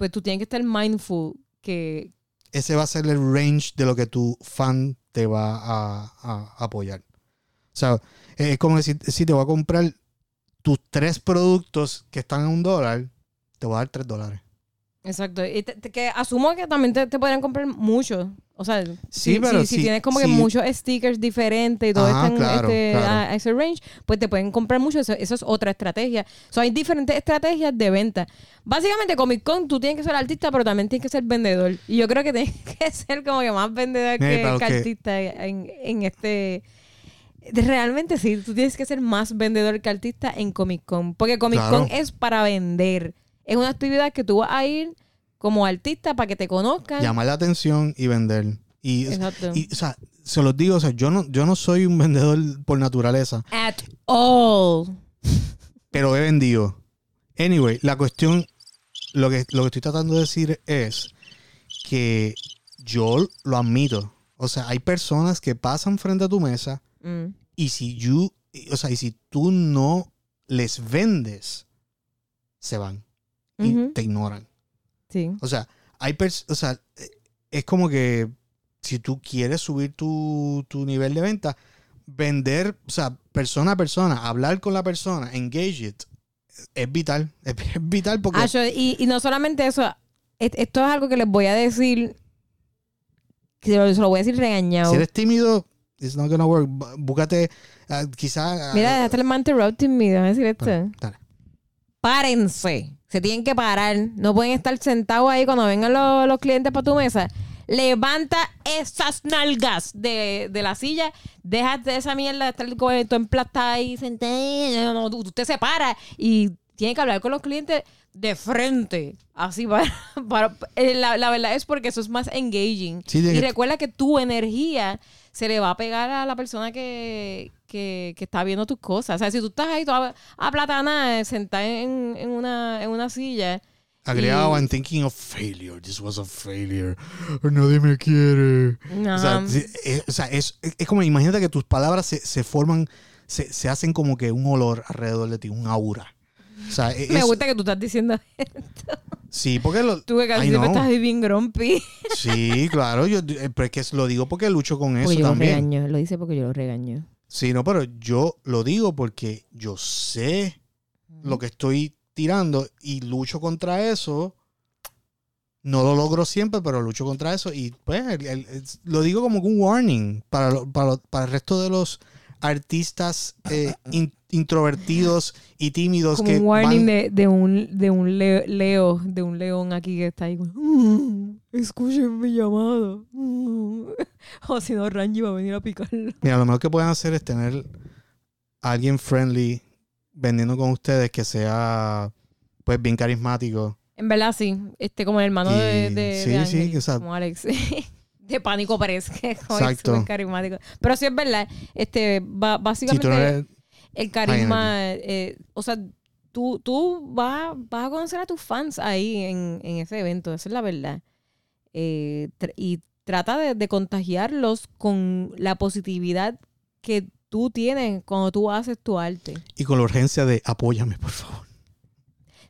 pues tú tienes que estar mindful que Ese va a ser el range de lo que tu fan te va a, apoyar. O sea, es como decir, si te voy a comprar tus tres productos que están a un dólar, te voy a dar tres dólares. Exacto. Y te- te- que asumo que también te, te podrían comprar muchos. O sea, Sí, si, pero si- tienes como que muchos stickers diferentes y todo Ajá, están claro, este, claro. A, a ese range, pues te pueden comprar mucho. Eso, eso es otra estrategia. So, hay diferentes estrategias de venta. Básicamente, Comic Con, tú tienes que ser artista, pero también tienes que ser vendedor. Y yo creo que tienes que ser como que más vendedor Mira, que, artista en, en este... Realmente sí, tú tienes que ser más vendedor que artista en Comic Con. Porque Comic Claro. Con es para vender. Es una actividad que tú vas a ir como artista para que te conozcan. Llamar la atención y vender. Y, Exacto. y, o sea, se los digo, o sea, yo no, yo no soy un vendedor por naturaleza, At all. pero he vendido. Anyway, la cuestión, lo que, lo que estoy tratando de decir es que yo lo admito. O sea, hay personas que pasan frente a tu mesa Mm. y si you, o sea, y si tú no les vendes, se van y te ignoran. Sí. O sea, hay o sea, es como que si tú quieres subir tu, tu nivel de venta, vender, o sea, persona a persona, hablar con la persona, engage it, es vital. Es, es vital porque Ah, yo- y, y no solamente eso, esto es algo que les voy a decir, que se lo, voy a decir regañado. si eres tímido, it's not gonna work. Búscate, ah, quizá. Mira, dejaste el man interrupting me, déjame decir esto. Dale. Párense. Se tienen que parar. No pueden estar sentados ahí cuando vengan los, los clientes para tu mesa. Levanta esas nalgas de, de la silla. Déjate esa mierda de estar con tu emplastada ahí sentada. No, no, usted se para y tiene que hablar con los clientes de frente. Así para. para- eh, la, la verdad es porque eso es más engaging. Sí, y recuerda que tu energía se le va a pegar a la persona que, que, que está viendo tus cosas. O sea, si tú estás ahí toda aplatanada, sentada en, en, una, en una silla. Agregado, y- I'm thinking of failure. This was a failure. Nadie me quiere. O sea, Ajá. es, o sea, es- es como, imagínate que tus palabras se, se forman, se, se hacen como que un olor alrededor de ti, un aura. O sea, e- Me es- gusta que tú estás diciendo Sí, porque lo. tú que casi siempre estás bien grumpy. Sí, claro, yo, eh, pero es que lo digo porque lucho con eso Porque yo lo también. regaño. Lo dice porque yo lo regaño. Sí, no, pero yo lo digo porque yo sé lo que estoy tirando y lucho contra eso. No lo logro siempre, pero lucho contra eso. Y pues el- el- es- lo digo como un warning para, para, para el resto de los artistas eh, in- introvertidos y tímidos Como que un warning van- de, de un, de un leo, leo, de un león aquí que está ahí "Mm, escuchen mi llamado. Mm". O si no, Ranji va a venir a picarlo. Mira, lo mejor que pueden hacer es tener a alguien friendly vendiendo con ustedes que sea pues bien carismático. En verdad, sí. Este, como el hermano de, Y- de, sí, de sí, o sea- como Alex. de Pánico Pérez, que es súper carismático. Pero sí es verdad. Este, Si básicamente, eres- el carisma, eh, o sea, tú, tú vas, vas a conocer a tus fans ahí en, en ese evento, esa es la verdad. Eh, tr- y trata de, de contagiarlos con la positividad que tú tienes cuando tú haces tu arte. y con la urgencia de apóyame, por favor.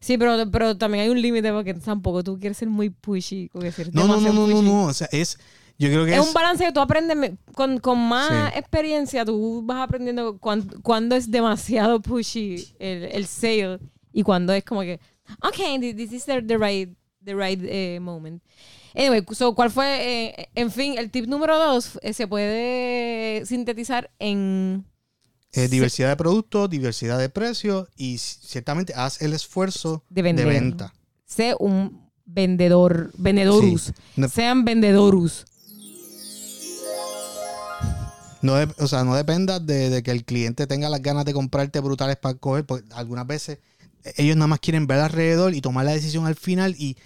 Sí, pero, pero también hay un límite porque tampoco tú quieres ser muy pushy. Eres No, no, no, no, no, no. O sea, es. Yo creo que Es es. un balance que tú aprendes con, con más Sí. experiencia, tú vas aprendiendo cuán- cuándo es demasiado pushy el, el sale y cuando es como que, ok, thi- this is the, right, the right eh, moment. Anyway, so, ¿cuál fue? eh, en fin, el tip número dos eh, se puede sintetizar en... eh, diversidad de productos, diversidad de precios y ciertamente haz el esfuerzo De de, venta. Sé un vendedor, vendedorus. Sí. Sean vendedorus. No o sea, no dependas de, de que el cliente tenga las ganas de comprarte brutales para coger, porque algunas veces eh, ellos nada más quieren ver alrededor y tomar la decisión al final y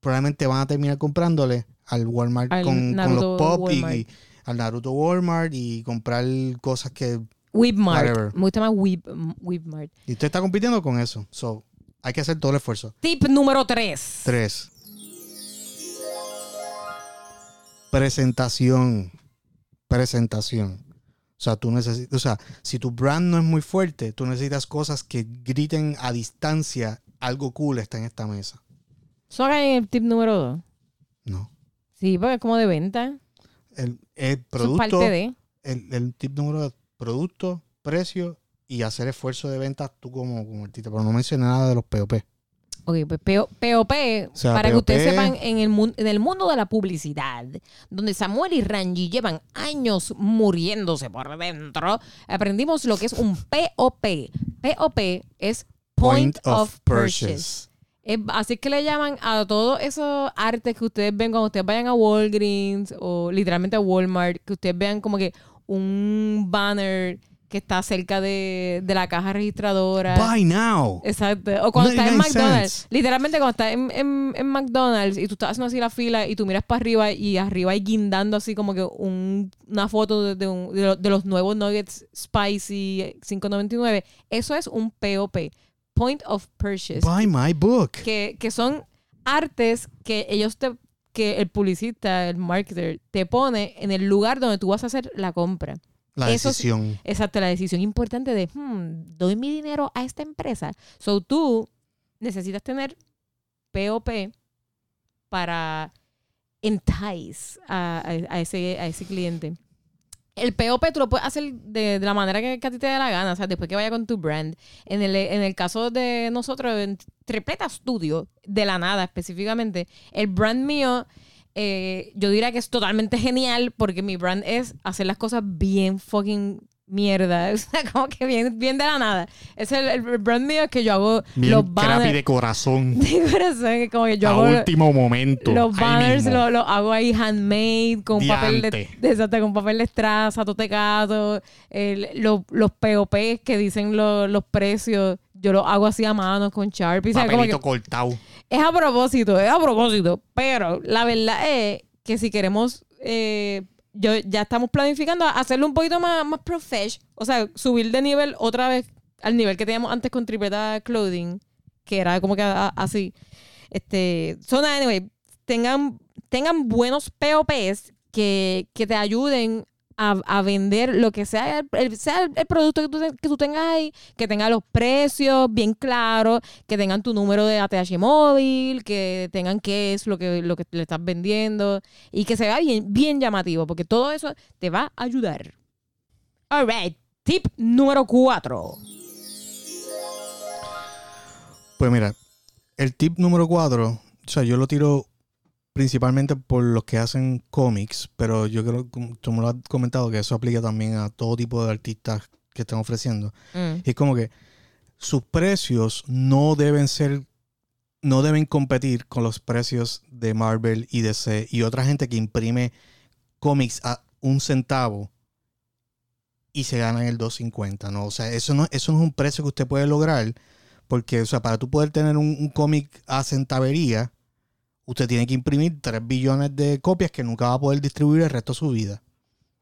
probablemente van a terminar comprándole al Walmart Al con, los pop y, al Naruto Walmart y comprar cosas que... Whatever. Me gusta más Whip, Whipmart. Y usted está compitiendo con eso. So, hay que hacer todo el esfuerzo. Tip número tres. Tres. Presentación. Presentación. O sea, tú necesitas, o sea, si tu brand no es muy fuerte, tú necesitas cosas que griten a distancia, algo cool está en esta mesa. ¿Eso en el tip número dos? No. Sí, porque es como de venta. El, el Eso es producto, parte de. el, el tip número dos, producto, precio y hacer esfuerzo de venta tú como, como artista. Pero no mencioné nada de los POP. Ok, pues PO POP, O sea, para que ustedes sepan, en el, en el mundo de la publicidad, donde Samuel y Ranji llevan años muriéndose por dentro, aprendimos lo que es un POP. POP es Point, of, Purchase. Es- así que le llaman a todos esos artes que ustedes ven cuando ustedes vayan a Walgreens o literalmente a Walmart, que ustedes vean como que un banner que está cerca de, de la caja registradora. Buy now. Exacto. O cuando estás en 99 McDonald's. cents. Literalmente cuando estás en, en- en McDonald's y tú estás haciendo así la fila y tú miras para arriba y arriba hay guindando así como que un- una foto de, de un- de lo- de los nuevos nuggets spicy 5.99. Eso es un POP. Point of Purchase. Buy my book. Que, que son artes que ellos te que el publicista, el marketer, te pone en el lugar donde tú vas a hacer la compra. La Eso- decisión. Exacto, la decisión importante de, hmm, doy mi dinero a esta empresa. So tú necesitas tener POP para entice a, a- a ese, a ese cliente. El POP tú lo puedes hacer de, de la manera que, que a ti te dé la gana, o sea, después que vaya con tu brand. En el, en el caso de nosotros, en Tripleta Studio, de la nada específicamente, el brand mío, eh, yo diría que es totalmente genial porque mi brand es hacer las cosas bien fucking mierda, o sea, como que bien, bien de la nada. Es el, el brand mío que yo hago Bien los banners. de corazón. De corazón, como que yo a hago último momento. los banners los los hago ahí handmade con papel de, exacto, con papel de estraza, totecato, el- los, los POP que dicen lo- los precios, yo los hago así a mano con Sharpie, o sea, como que Papelito cortado. Es a propósito, es a propósito, pero la verdad es que si queremos eh, yo ya estamos planificando hacerlo un poquito más, más profesh, o sea, subir de nivel otra vez al nivel que teníamos antes con Tripleta Clothing, que era como que así. Este, so anyway, tengan, tengan buenos POPs que, que te ayuden a, vender lo que sea el, el- producto que tú, que tú tengas ahí, que tenga los precios bien claros, que tengan tu número de ATH móvil, que tengan qué es lo que, lo que le estás vendiendo y que se vea bien, bien llamativo, porque todo eso te va a ayudar. Alright, tip número 4. Pues mira, el tip número cuatro, o sea, yo lo tiro principalmente por los que hacen cómics, pero yo creo, tú me lo has comentado, que eso aplica también a todo tipo de artistas que están ofreciendo. Y es como que sus precios no deben ser, no deben competir con los precios de Marvel y DC y otra gente que imprime cómics a un centavo y se ganan el 2.50, ¿no? O sea, eso no, eso no es un precio que usted puede lograr porque, o sea, para tú poder tener un, un cómic a centavería, usted tiene que imprimir 3 billones de copias que nunca va a poder distribuir el resto de su vida.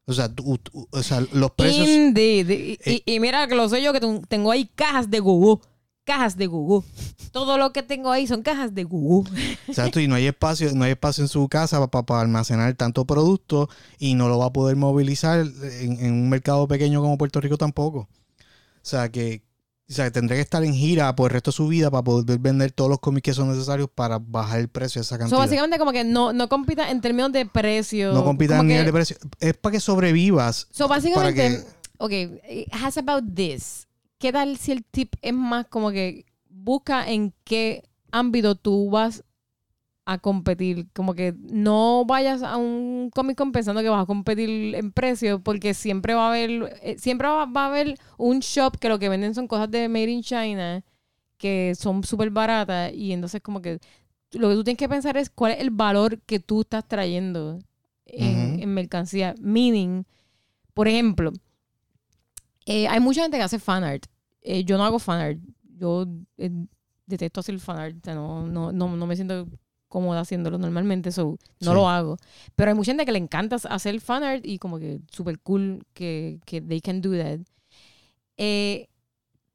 O sea, o los precios... Eh. y- y mira que lo sé yo que tengo ahí cajas de Google. Cajas de Google. Todo lo que tengo ahí son cajas de Google. Exacto, y no hay espacio, no hay espacio en su casa para almacenar tanto producto y no lo va a poder movilizar en, en un mercado pequeño como Puerto Rico tampoco. O sea que, o sea, tendría que estar en gira por el resto de su vida para poder vender todos los cómics que son necesarios para bajar el precio de esa So, cantidad. básicamente como que no, no compita en términos de precio. no compita a Como nivel que- de precio. Es para que sobrevivas. So, básicamente, para ok, has about this. ¿Qué tal si el tip es más como que busca en qué ámbito tú vas a competir? Como que no vayas a un Comic Con pensando que vas a competir en precio, porque siempre va a haber, eh, siempre va, va a haber un shop que lo que venden son cosas de Made in China que son súper baratas y entonces como que lo que tú tienes que pensar es cuál es el valor que tú estás trayendo en, en mercancía. Meaning, por ejemplo, eh, hay mucha gente que hace fanart. Eh, yo no hago fanart. Yo eh, detesto hacer fanart. O sea, no, no, no, no me siento cómoda haciéndolo normalmente, so no Sí. lo hago. Pero hay mucha gente que le encanta hacer fanart y como que súper cool que, que they can do that. Eh,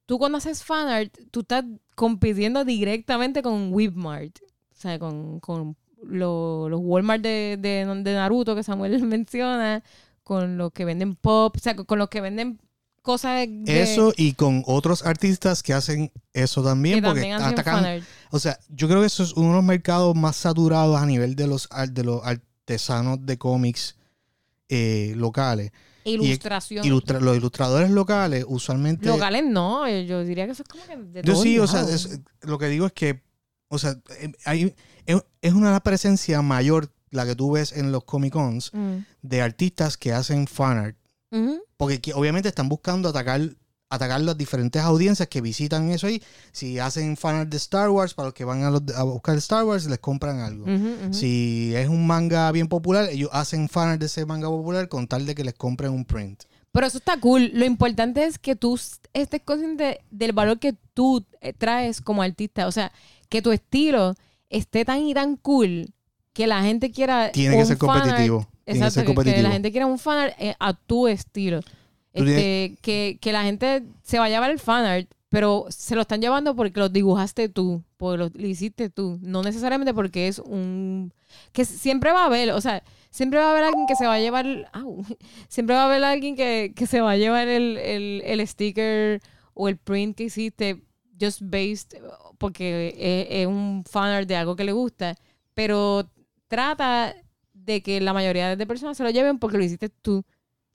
tú cuando haces fanart, tú estás compitiendo directamente con Whipmart. O sea, con, con lo- los Walmart de, de, de Naruto que Samuel menciona, con los que venden pop, o sea, con los que venden cosas de, Eso y con otros artistas que hacen eso también, que porque también atacan, o sea, yo creo que eso es uno de los mercados más saturados a nivel de los de los artesanos de cómics eh, locales. Ilustración. Ilustra- los ilustradores locales usualmente Locales no, eh, yo diría que eso es como que de Yo sí, o sea, es- lo que digo es que, o sea, eh, hay, es, una presencia mayor la que tú ves en los Comic Cons Mm. de artistas que hacen Porque que obviamente están buscando atacar, atacar las diferentes audiencias que visitan eso ahí. Si hacen fanart de Star Wars, para los que van a, los- a buscar Star Wars, les compran algo. Si es un manga bien popular, ellos hacen fanart de ese manga popular con tal de que les compren un print. Pero eso está cool. Lo importante es que tú estés consciente del valor que tú eh, traes como artista. O sea, que tu estilo esté tan y tan cool que la gente quiera. Tiene que ser competitivo. Que Exacto, que, la gente quiera un fanart eh, a tu estilo. Este, que, que la gente se vaya a ver el fanart, pero se lo están llevando porque lo dibujaste tú, porque lo, lo hiciste tú, no necesariamente porque es un... que siempre va a haber, o sea, siempre va a haber alguien que se va a llevar, au, siempre va a haber alguien que, que se va a llevar el, el, el sticker o el print que hiciste just based, porque es, es un fanart de algo que le gusta, pero trata de que la mayoría de personas se lo lleven porque lo hiciste tú.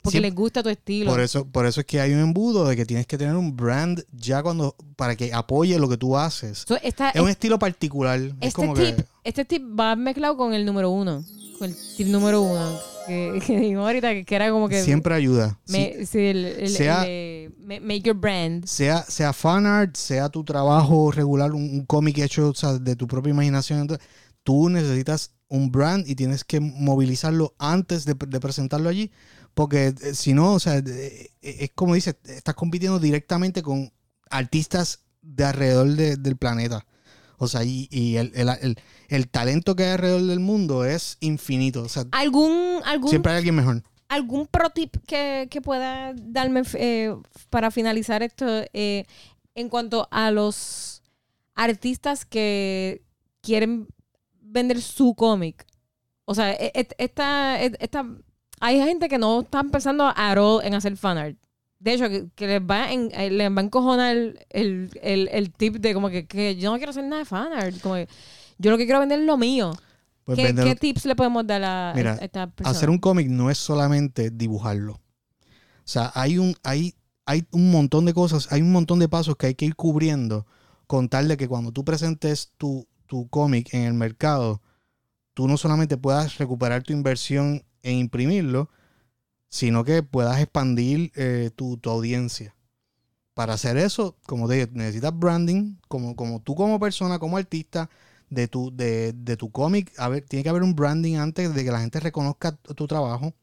Porque les gusta tu estilo. Por eso, por eso es que hay un embudo de que tienes que tener un brand ya cuando para que apoye lo que tú haces. So, esta- Es un estilo particular. es este, como tip, que este tip va mezclado con el número uno. Con el tip número uno. Que, que digo ahorita que, que era como que. siempre ayuda. Sí, me- sí, el- el- Sea- el ma- make your brand. sea, sea fan art, sea tu trabajo regular, un, un cómic hecho o sea, de tu propia imaginación, entonces, tú necesitas un brand y tienes que movilizarlo antes de, de presentarlo allí, porque eh, si no, o sea, eh, eh, es como dices, estás compitiendo directamente con artistas de alrededor de- del planeta. O sea, y, y el, el- el- el talento que hay alrededor del mundo es infinito. O sea, ¿Algún, algún, siempre hay alguien mejor. algún pro tip que, que pueda darme eh, para finalizar esto en cuanto a los artistas que quieren vender su cómic? O sea, e- e- esta, e- esta, hay gente que no está empezando a all en hacer fanart. De hecho, que, que les, va en, eh, les va a encojonar el, el, el, el tip de como que, que yo no quiero hacer nada de fanart. Como que yo lo que quiero vender es lo mío. Pues ¿Qué, vender- qué tips le podemos dar a, Mira, a esta persona? hacer un cómic no es solamente dibujarlo. O sea, hay un, hay, hay un montón de cosas, hay un montón de pasos que hay que ir cubriendo con tal de que cuando tú presentes tu, tu cómic en el mercado, tú no solamente puedas recuperar tu inversión en imprimirlo, sino que puedas expandir eh, tu, tu audiencia. Para hacer eso, como te digo, necesitas branding, como, como tú como persona, como artista, de tu, de, de tu cómic. Tiene que haber un branding antes de que la gente reconozca tu trabajo.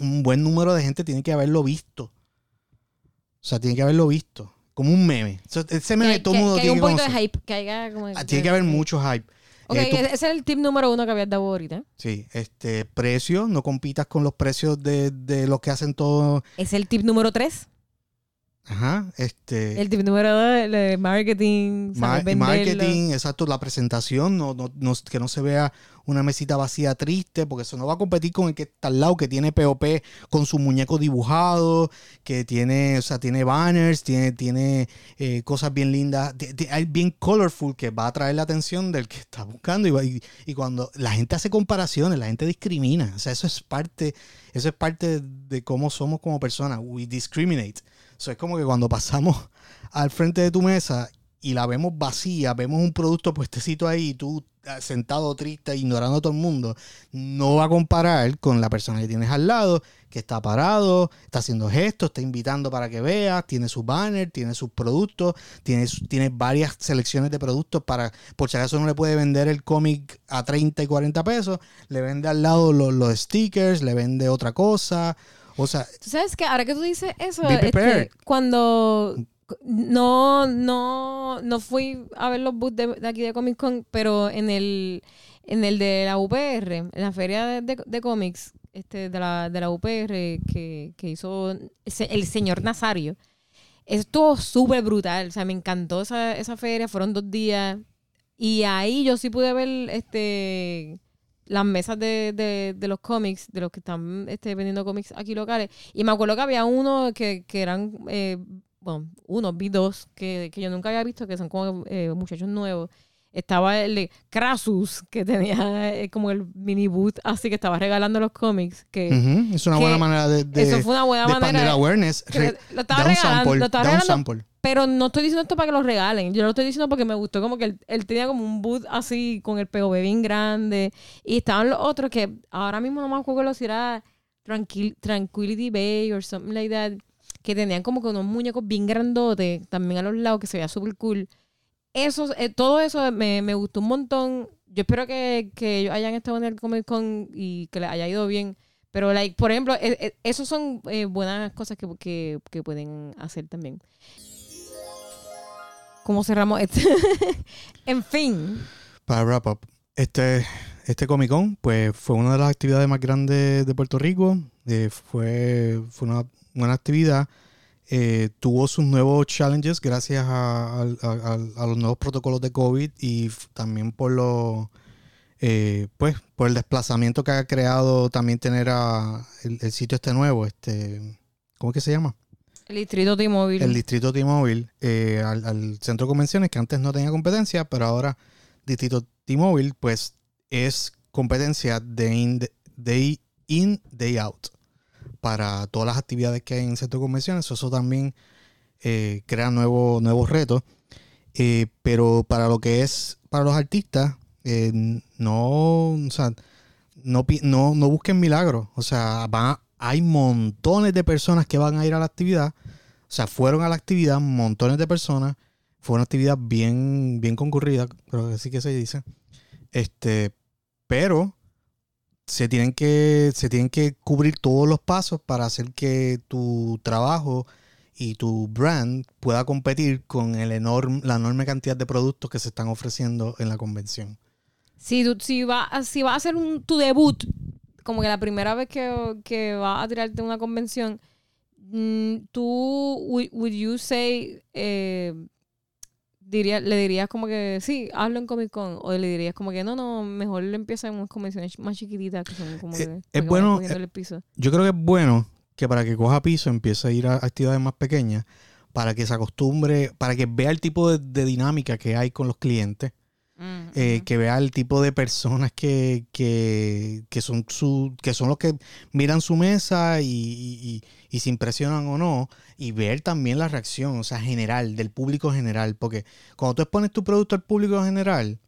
Un buen número de gente tiene que haberlo visto. O sea, tiene que haberlo visto. Como un meme. O sea, ese meme que, todo que- mundo que tiene un que poquito de hype, que haya como... Ah, Tiene que haber mucho hype. Ok, Eh, tú- ese es el tip número uno que habías dado ahorita. Sí, este, precio, no compitas con los precios de, de los que hacen todo. Es el tip número tres. Ajá, este. El tip número dos, el de marketing, Ma- marketing, exacto, la presentación, no, no, no- que no se vea una mesita vacía triste, porque eso no va a competir con el que está al lado, que tiene POP con su muñeco dibujado, que tiene, o sea, tiene banners, tiene, tiene eh, cosas bien lindas, hay bien colorful, que va a atraer la atención del que está buscando. Y, va- y, y cuando la gente hace comparaciones, la gente discrimina. O sea, eso es parte, eso es parte de cómo somos como personas. We discriminate. Eso es como que cuando pasamos al frente de tu mesa y la vemos vacía, vemos un producto puestecito ahí tú ah, sentado triste, ignorando a todo el mundo, no va a comparar con la persona que tienes al lado, que está parado, está haciendo gestos, está invitando para que veas, tiene su banner, tiene sus productos, tiene, tiene varias selecciones de productos para, por si acaso no le puede vender el cómic a 30 y 40 pesos, le vende al lado los stickers, le vende otra cosa, o sea, Tú sabes que ahora que tú dices eso, este, cuando no, no, no fui a ver los booths de, de aquí de Comic Con, pero en el, en el de la UPR, en la feria de, de- de cómics este, de, la, de la UPR que, que hizo el señor Nazario, estuvo súper brutal. O sea, me encantó esa, esa feria, fueron dos días. Y ahí yo sí pude ver este las mesas de, de, de los cómics, de los que están este, vendiendo cómics aquí locales. Y me acuerdo que había uno que, que eran, eh, bueno, uno, vi dos, que, que yo nunca había visto, que son como eh, muchachos nuevos. Estaba el de Krasus, que tenía eh, como el mini booth, así que estaba regalando los cómics. Que es una que buena manera de, de, eso fue una buena de manera. awareness. Re- lo estaba regalando, lo estaba regalando sample. pero no estoy diciendo esto para que lo regalen. Yo lo estoy diciendo porque me gustó como que él, él tenía como un boot así con el POV bien grande. Y estaban los otros que ahora mismo no me acuerdo si era Tranquil- Tranquility Bay o something like that. Que tenían como que unos muñecos bien grandotes también a los lados que se veía súper cool. Eso, eh, todo eso me, me gustó un montón. Yo espero que, que ellos hayan estado en el Comic Con y que les haya ido bien. Pero, like, por ejemplo, eh, esos son eh, buenas cosas que, que, que pueden hacer también. ¿Cómo cerramos este? en fin. Para wrap up, este, este Comic Con pues, fue una de las actividades más grandes de Puerto Rico. Eh, fue, fue una buena actividad. Eh, tuvo sus nuevos challenges gracias a, a- a- a los nuevos protocolos de COVID y también por lo, eh, pues, por el desplazamiento que ha creado también tener a el, el sitio este nuevo, este, ¿cómo es que se llama? El distrito T-Mobile. El distrito T-Mobile eh, al, al centro de convenciones que antes no tenía competencia, pero ahora distrito T-Mobile pues es competencia de in, day in, day out para todas las actividades que hay en el centro de convenciones. Eso también eh, crea nuevos retos. Eh, pero para lo que es para los artistas, eh, no, o sea, no, no, no busquen milagros. O sea, van hay montones de personas que van a ir a la actividad. O sea, fueron a la actividad montones de personas. Fue una actividad bien, bien concurrida, creo que así que se dice. Este, pero se tienen que, se tienen que cubrir todos los pasos para hacer que tu trabajo y tu brand pueda competir con el enorme, la enorme cantidad de productos que se están ofreciendo en la convención. Si, tú- si va, si va a hacer un, tu debut, como que la primera vez que, que va a tirarte una convención, mm, tú, would, would you say, eh, diría, le dirías como que sí, hazlo en Comic Con, o le dirías como que no, no, mejor le empieza en unas convenciones más chiquititas que son como Eh, que es bueno, cogiendo el piso. Yo creo que es bueno que para que coja piso empiece a ir a actividades más pequeñas, para que se acostumbre, para que vea el tipo de, de dinámica que hay con los clientes, Mm, eh, que vea el tipo de personas que, que, que son su, que son los que miran su mesa y, y- y- y se impresionan o no, y ver también la reacción, o sea, general, del público general, porque cuando tú expones tu producto al público general,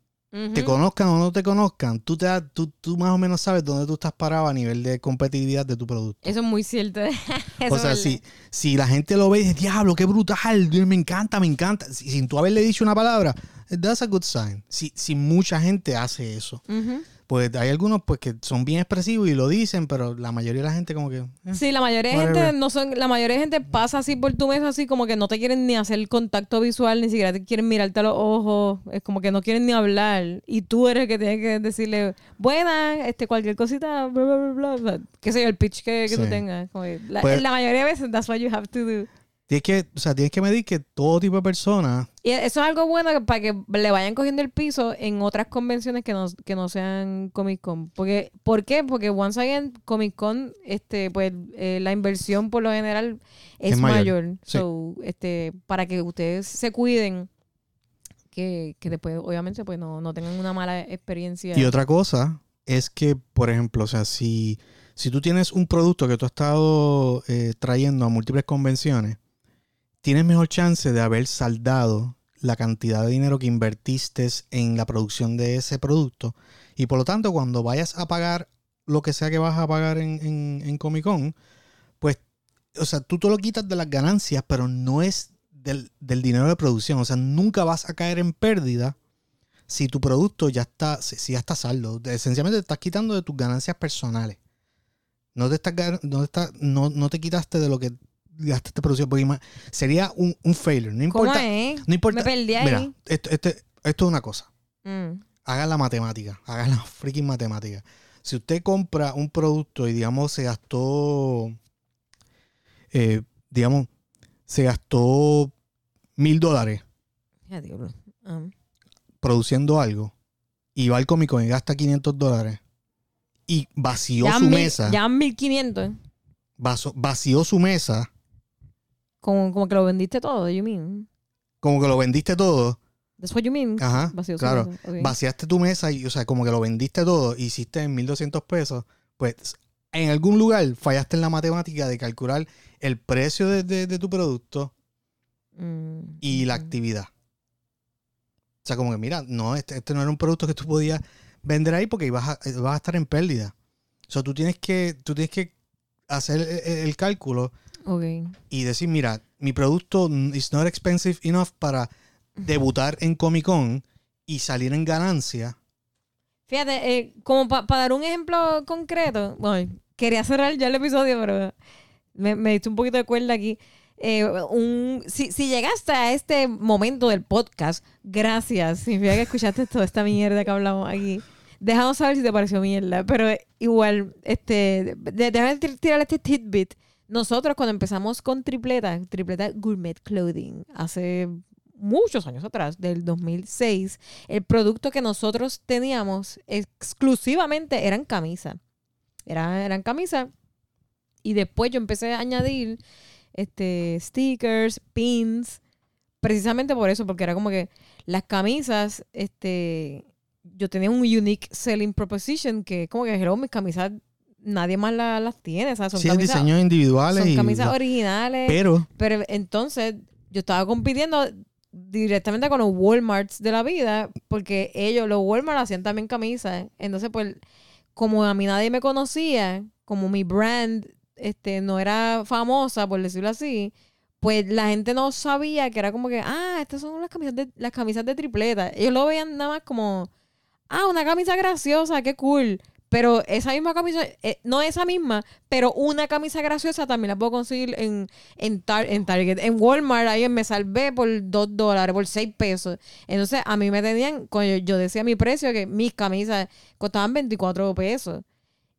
te conozcan o no te conozcan, tú, te, tú, tú más o menos sabes dónde tú estás parado a nivel de competitividad de tu producto. Eso es muy cierto. O sea, si, si la gente lo ve y dice, diablo, qué brutal, me encanta, me encanta, si- sin tú haberle dicho una palabra, that's a good sign. Si, si mucha gente hace eso. Ujú. Pues hay algunos pues que son bien expresivos y lo dicen, pero la mayoría de la gente como que... eh. Sí, la mayoría de gente no son, la mayoría de gente pasa así por tu mesa así como que no te quieren ni hacer contacto visual, ni siquiera te quieren mirarte a los ojos, es como que no quieren ni hablar y tú eres el que tiene que decirle, buena, este cualquier cosita, bla bla bla, bla, qué sé yo, el pitch que, que tú Sí. tengas. Como que la, Pues- la mayoría de veces that's what you have to do. Tienes que, o sea, tienes que medir que todo tipo de personas... Y eso es algo bueno que- para que le vayan cogiendo el piso en otras convenciones que no, que no sean Comic Con. Porque, ¿Por qué? Porque once again, Comic Con, este, pues eh, la inversión por lo general es, Es mayor. mayor. Sí. So, este, para que ustedes se cuiden, que, que después, obviamente, pues no, no tengan una mala experiencia. Y otra cosa es que, por ejemplo, o sea, si, si tú tienes un producto que tú has estado eh, trayendo a múltiples convenciones, tienes mejor chance de haber saldado la cantidad de dinero que invertiste en la producción de ese producto. Y por lo tanto, cuando vayas a pagar lo que sea que vas a pagar en, en, en Comic Con, pues, o sea, tú te lo quitas de las ganancias, pero no es del, del dinero de producción. O sea, nunca vas a caer en pérdida si tu producto ya está, si, ya está saldo. Esencialmente te estás quitando de tus ganancias personales. No te, estás, no, no, no te quitaste de lo que gastaste produciendo. Porque sería un, un failure. No ¿Cómo importa. es? No importa. Me perdí ahí. Mira, esto, esto- esto es una cosa. Mm. Hagan la matemática. Hagan la freaking matemática. Si usted compra un producto y, digamos, se gastó, eh, digamos, se gastó mil dólares. Ah. produciendo algo y va al Comic Con y gasta 500 dólares y vació Ya su mil- mesa, Ya 1500. vaso- vació su mesa, Como, como que lo vendiste todo, you mean? como que lo vendiste todo, That's what you mean. ajá, claro, vaciaste tu mesa y, o sea, como que lo vendiste todo, hiciste en 1200 pesos, pues en algún lugar fallaste en la matemática de calcular el precio de, de- de tu producto Mm, y la actividad. O sea, como que mira, no, este, este no era un producto que tú podías vender ahí porque ibas a, ibas a estar en pérdida. O sea, tú tienes que, tú tienes que hacer el, el cálculo Y decir, mira, mi producto is not expensive enough para debutar en Comic Con y salir en ganancia. Fíjate, eh, como para dar un ejemplo concreto, bueno, quería cerrar ya el episodio, pero me, me diste un poquito de cuerda aquí. Eh, un, si, si llegaste a este momento del podcast, gracias. Significa que escuchaste toda esta mierda que hablamos aquí. Déjanos saber si te pareció mierda, pero igual, este, déjame tir- tirar este tidbit nosotros cuando empezamos con Tripleta, Tripleta Gourmet Clothing, hace muchos años atrás, del 2006, el producto que nosotros teníamos exclusivamente eran camisas. Eran, eran camisas. Y después yo empecé a añadir este, stickers, pins, precisamente por eso, porque era como que las camisas, este, yo tenía un unique selling proposition que como que, hello, mis camisas nadie más la- las tiene, o sea, son Sí, camisas, diseños individuales. son y- camisas originales. pero, Pero entonces yo estaba compitiendo directamente con los Walmarts de la vida, porque ellos, los Walmart, hacían también camisas. Entonces, pues, como a mí nadie me conocía, como mi brand este, no era famosa, por decirlo así, pues la gente no sabía que era como que, ah, estas son las camisas de, las camisas de tripleta. Ellos lo veían nada más como, ah, una camisa graciosa, qué cool. Pero esa misma camisa, eh, no esa misma, pero una camisa graciosa también la puedo conseguir en, en, Tar- en Target. En Walmart, ahí me salvé por 2 dólares, por 6 pesos. Entonces, a mí me tenían, cuando yo, decía mi precio, que mis camisas costaban 24 pesos.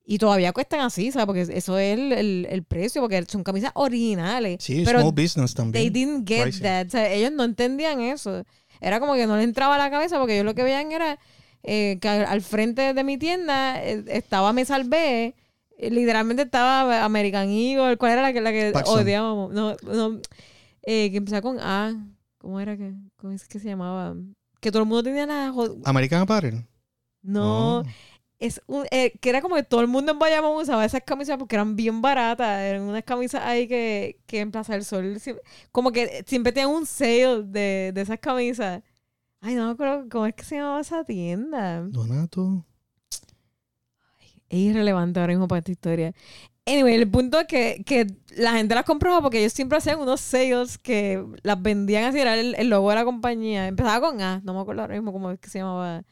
Y todavía cuestan así, ¿sabes? Porque eso es el, el- el precio, porque son camisas originales. sí, pero small business They también. didn't get Pricing. that. O sea, ellos no entendían eso. Era como que no les entraba a la cabeza porque ellos lo que veían era eh, que al, frente de mi tienda eh, estaba Me Salvé. eh, Literalmente estaba American Eagle. ¿Cuál era la que, la que Paxson. odiábamos? No, no. eh, que empezaba con A. ¿Cómo era que, cómo es que se llamaba? Que todo el mundo tenía la... American Apparel. No, Oh. es un, eh, que era como que todo el mundo en Bayamón usaba esas camisas porque eran bien baratas. Eran unas camisas ahí que, que en Plaza del Sol como que siempre tenían un sale de, de esas camisas. Ay, no me acuerdo cómo es que se llamaba esa tienda. Donato. Es irrelevante ahora mismo para esta historia. Anyway, el punto es que, que la gente las compraba porque ellos siempre hacían unos sales que las vendían así, era el, el logo de la compañía. Empezaba con A, no me acuerdo ahora mismo cómo es que se llamaba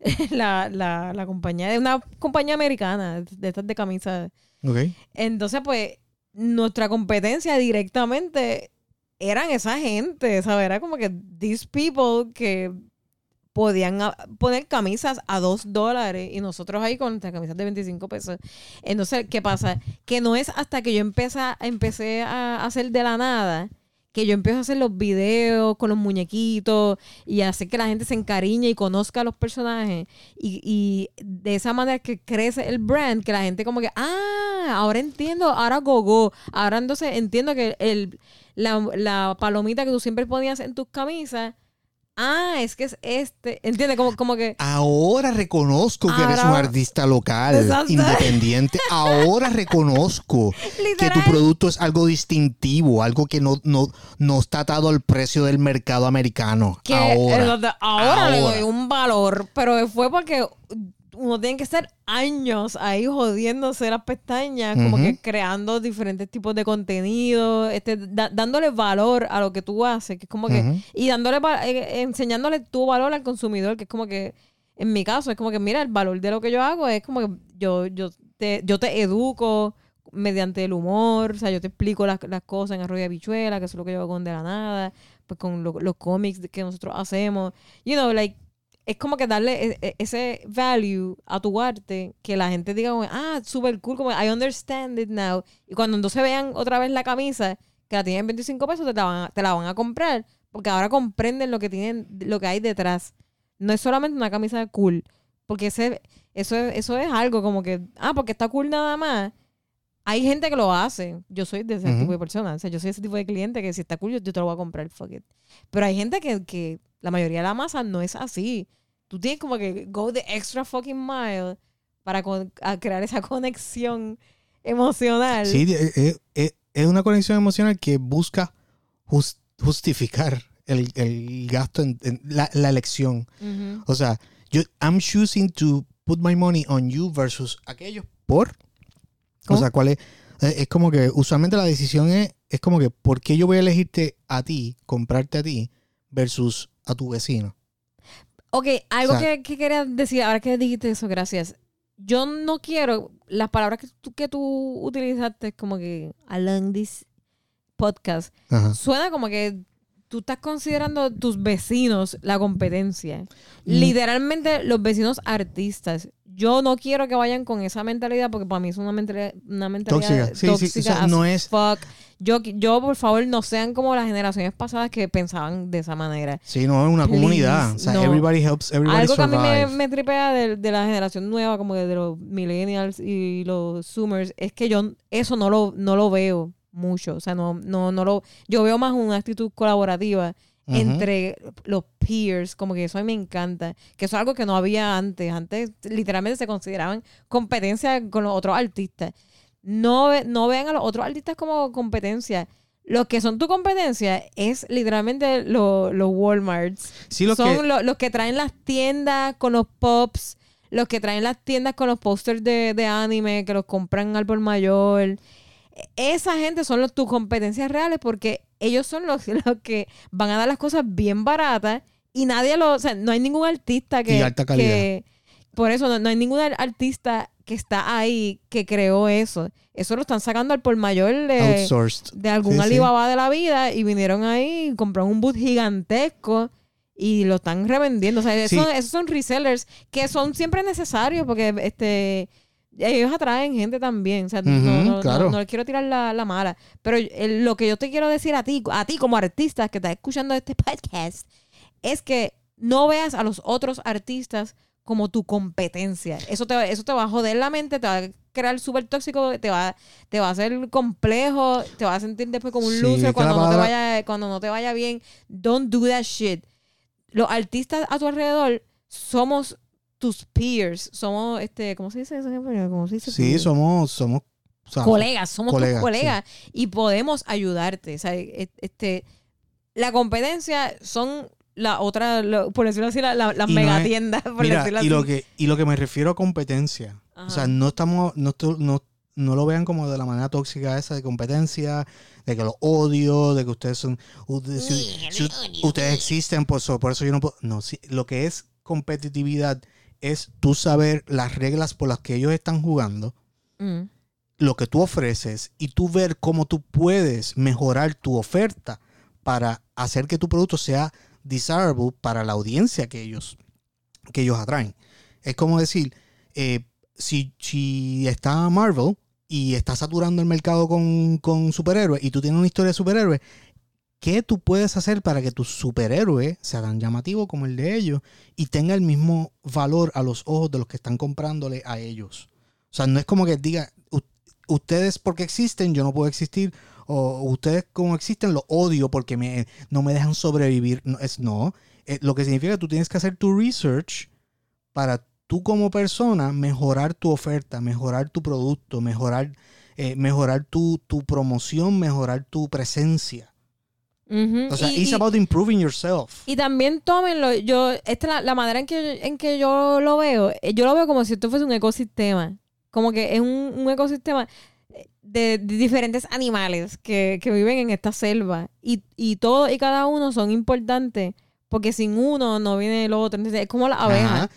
la, la, la compañía. De una compañía americana, de estas de camisas. Ok. Entonces, pues, nuestra competencia directamente eran esa gente, ¿sabes? Era como que these people que podían ah, poner camisas a dos dólares y nosotros ahí con nuestras camisas de 25 pesos. Entonces, ¿qué pasa? Que no es hasta que yo empecé, empecé a hacer de la nada que yo empiezo a hacer los videos con los muñequitos y hacer que la gente se encariñe y conozca a los personajes. Y, y de esa manera que crece el brand, que la gente como que, ah, ahora entiendo, ahora gogo. Ahora entonces entiendo que el, la, la palomita que tú siempre ponías en tus camisas, ah, es que es este. ¿Entiendes? Como, como que... Ahora reconozco que eres un Ahora- artista local, Exacto. independiente. Ahora reconozco que tu producto es algo distintivo, algo que no, no, no está atado al precio del mercado americano. que ahora. eh, ahora le Ahora. doy un valor, pero fue porque uno tiene que estar años ahí jodiéndose las pestañas, como que creando diferentes tipos de contenido, este, da- dándole valor a lo que tú haces, que es como que, y dándole, eh, enseñándole tu valor al consumidor, que es como que, en mi caso, es como que, mira, el valor de lo que yo hago es como que yo, yo, te, yo te educo mediante el humor, o sea, yo te explico las, las cosas en Arroyo de Bichuela, que eso es lo que yo hago con De la Nada, pues con lo- los cómics que nosotros hacemos, you know, like, es como que darle e- e- ese value a tu arte, que la gente diga, como, ah, super cool, como I understand it now. Y cuando entonces vean otra vez la camisa, que la tienen en 25 pesos, te la van a, te la van a comprar, porque ahora comprenden lo que tienen, lo que hay detrás. No es solamente una camisa cool, porque ese, eso, es, eso es algo como que, ah, porque está cool nada más. Hay gente que lo hace. Yo soy de ese tipo de persona. O sea, yo soy ese tipo de cliente que si está cool, yo, yo te lo voy a comprar, fuck it. Pero hay gente que, que la mayoría de la masa no es así. Tú tienes como que go the extra fucking mile para con- a crear esa conexión emocional. Sí, eh, eh, eh, es una conexión emocional que busca jus- justificar el, el gasto en, en la, la elección. O sea, yo I'm choosing to put my money on you versus aquellos por. ¿Cómo? O sea, ¿cuál es? Es como que usualmente la decisión es, es como que ¿por qué yo voy a elegirte a ti, comprarte a ti versus a tu vecino? Ok, algo O sea- que, que quería decir, ahora que dijiste eso, gracias. Yo no quiero, las palabras que tú, que tú utilizaste como que along this podcast, Ajá. suena como que tú estás considerando tus vecinos la competencia. Mm. Literalmente los vecinos artistas. Yo no quiero que vayan con esa mentalidad porque para mí es una mentalidad, una mentalidad Tóxica. Sí, sí, o sea, no es- fuck. Yo, yo, por favor, no sean como las generaciones pasadas que pensaban de esa manera. Sí, no, es una Please, comunidad. O sea, no. everybody helps, everybody Algo que a mí me, me tripea de, de la generación nueva, como de los millennials y los zoomers, es que yo eso no lo, no lo veo mucho. O sea, no, no, no lo. Yo veo más una actitud colaborativa Entre los peers, como que eso a mí me encanta. Que eso es algo que no había antes. Antes literalmente se consideraban competencia con los otros artistas. No, no vean a los otros artistas como competencia. Los que son tu competencia es literalmente lo- los Walmarts. Sí, lo son que... lo- los que traen las tiendas con los pops, los que traen las tiendas con los pósters de, de anime, que los compran al por mayor. Esa gente son los, tus competencias reales porque ellos son los, los que van a dar las cosas bien baratas y nadie lo, o sea, no hay ningún artista que, Y alta calidad. que- por eso no, no hay ningún ar- artista que está ahí que creó eso. Eso lo están sacando al por mayor de, outsourced. de algún Sí, sí. Alibaba de la vida y vinieron ahí y compraron un boot gigantesco y lo están revendiendo. O sea, Sí. eso- esos son resellers que son siempre necesarios porque este ellos atraen gente también. O sea, no- no, no- claro. no les quiero tirar la, la mala. Pero lo que yo te quiero decir a ti, a ti como artista que estás escuchando este podcast, es que no veas a los otros artistas como tu competencia. Eso te, va- eso te va a joder la mente, te va a crear súper tóxico, te va, te va a hacer complejo, te va a sentir después como un Sí, loser cuando no, te vaya, cuando no te vaya bien. Don't do that shit. Los artistas a tu alrededor somos tus peers, somos, este, ¿cómo se dice eso? en español? ¿Cómo se dice? Sí, Peers? somos... somos o sea, colegas, somos colegas, tus colegas y podemos ayudarte. O sea, e- este, la competencia son la otra, lo- por decirlo así, la- la- las no es- megatiendas, por Mira, decirlo y lo, que, y lo que me refiero a competencia. O sea, no estamos... No, no, no lo vean como de la manera tóxica esa de competencia, de que los odio, de que ustedes son... ustedes- si- si ustedes existen, por eso, por eso yo no puedo... No, sí, lo que es competitividad es tú saber las reglas por las que ellos están jugando, Mm. lo que tú ofreces y tú ver cómo tú puedes mejorar tu oferta para hacer que tu producto sea desirable para la audiencia que ellos, que ellos atraen. Es como decir, eh, si, si está Marvel y está saturando el mercado con, con superhéroes y tú tienes una historia de superhéroes, ¿qué tú puedes hacer para que tu superhéroe sea tan llamativo como el de ellos y tenga el mismo valor a los ojos de los que están comprándole a ellos? O sea, no es como que diga, "U- ustedes porque existen, yo no puedo existir, o ustedes como existen, lo odio porque me, no me dejan sobrevivir. No, es, no. Eh, lo que significa que tú tienes que hacer tu research para tú como persona mejorar tu oferta, mejorar tu producto, mejorar, eh, mejorar tu, tu promoción, mejorar tu presencia. O sea, y, it's y- about improving yourself. y también tómenlo, yo, esta es la, la manera en que, en que yo lo veo, eh, yo lo veo como si esto fuese un ecosistema, como que es un, un ecosistema de, de diferentes animales que, que viven en esta selva. Y, y todos y cada uno son importantes porque sin uno no viene el otro, Entonces, es como la abeja. Ajá.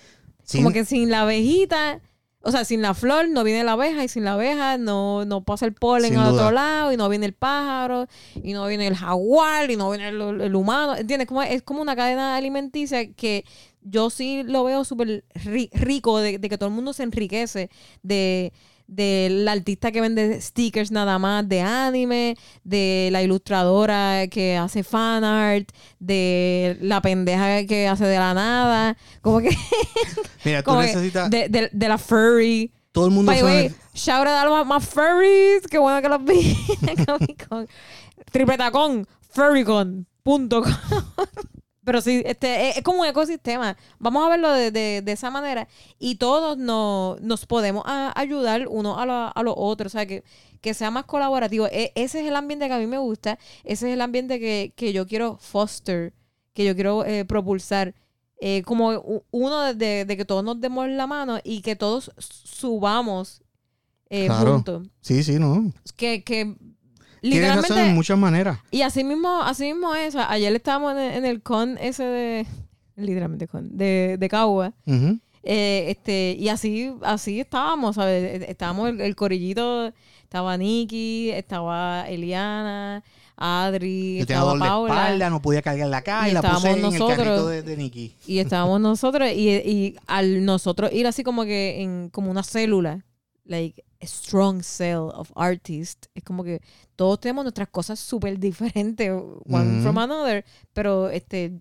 Como que sin la abejita, o sea, sin la flor no viene la abeja y sin la abeja no, no pasa el polen al otro lado y no viene el pájaro y no viene el jaguar y no viene el, el humano. ¿Entiendes? Como, es como una cadena alimenticia que yo sí lo veo súper ri- rico de, de que todo el mundo se enriquece de del artista que vende stickers nada más de anime, de la ilustradora que hace fan art, de la pendeja que hace de la nada, como que Mira, tú como que necesitas... de, de, de la furry. todo el mundo By the way, sabe... shout out a los más furries. Qué bueno que los vi en Comic Con. Triple tacón, furrycon.com. Pero sí, este, es, es como un ecosistema. Vamos a verlo de, de- de esa manera. Y todos nos, nos podemos a- ayudar uno a, lo- a los otros. O sea, que, que sea más colaborativo. E- ese es el ambiente que a mí me gusta. Ese es el ambiente que, que yo quiero foster, que yo quiero eh, propulsar. Eh, como uno de, de- de que todos nos demos la mano y que todos subamos eh, Claro. juntos. Sí, sí, no. Que, que Tienes razón en literalmente... muchas maneras. Y así mismo, así mismo es. O sea, ayer estábamos en el, el con ese de... Literalmente con... De, de Cagua. Ujú. Eh, este, y así, así estábamos, ¿sabes? Estábamos el, el corillito, estaba Nikki, estaba Eliana, Adri, Yo tenía estaba dolor de Paula. espalda, no podía cargarla acá y, Y la puse en el nosotros. carrito de, de Nicky. Y estábamos nosotros, y, y al nosotros ir así como que en como una célula, like strong cell of artists, es como que todos tenemos nuestras cosas súper diferentes, one from another, pero este,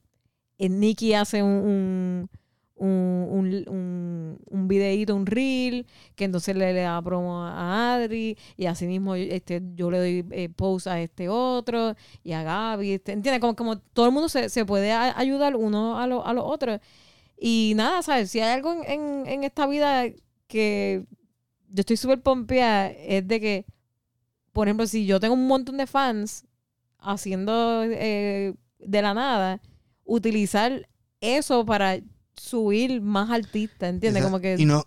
eh, Nicky hace un, un, un, un, un, videíto, un reel, que entonces le, le da promo a Adri, y así mismo este, yo le doy eh, post a este otro, y a Gaby, este, ¿entiendes? Como, como todo el mundo se, se puede a- ayudar uno a, lo- a los otros. Y nada, ¿sabes? Si hay algo en, en, en esta vida que yo estoy súper pompeada, es de que, por ejemplo, si yo tengo un montón de fans haciendo eh, de la nada, utilizar eso para subir más artistas, ¿entiendes? Como que... Y no,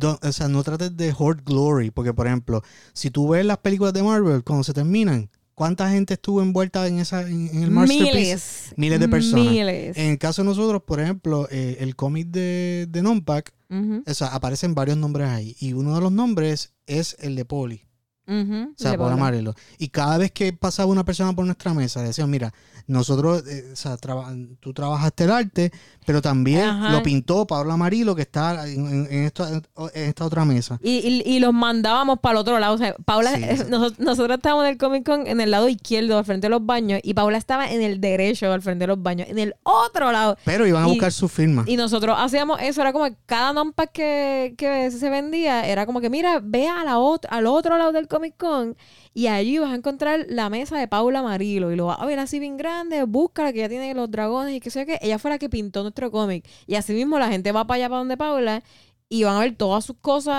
o sea, no trates de hoard glory, porque por ejemplo, si tú ves las películas de Marvel, cuando se terminan, ¿cuánta gente estuvo envuelta en esa en, en el masterpiece? miles. Miles de personas. Miles. En el caso de nosotros, por ejemplo, eh, el cómic de, de Nonpack, o sea, aparecen varios nombres ahí. Y uno de los nombres es el de Ujú, O sea, por. Amarelo. Y cada vez que pasaba una persona por nuestra mesa, decían, mira, nosotros, eh, o sea, traba- tú trabajaste el arte, pero también Ajá. lo pintó Pablo Amarillo, que está en, en- esta, en esta otra mesa. Y, y, y los mandábamos para el otro lado. O sea, Paula, Sí, sí. Nosotros, nosotros estábamos en el Comic Con en el lado izquierdo, al frente de los baños, y Paula estaba en el derecho, al frente de los baños, en el otro lado. Pero iban a Y- buscar su firma. Y nosotros hacíamos eso, era como que cada non-pack que, que se vendía, era como que, mira, ve a la ot- al otro lado del Comic Con y allí vas a encontrar la mesa de Paula Amarillo y lo vas a ver así bien grande, búscala que ya tiene los dragones y qué sé yo qué. Ella fue la que pintó nuestro cómic. Y así mismo la gente va para allá, para donde Paula, y van a ver todas sus cosas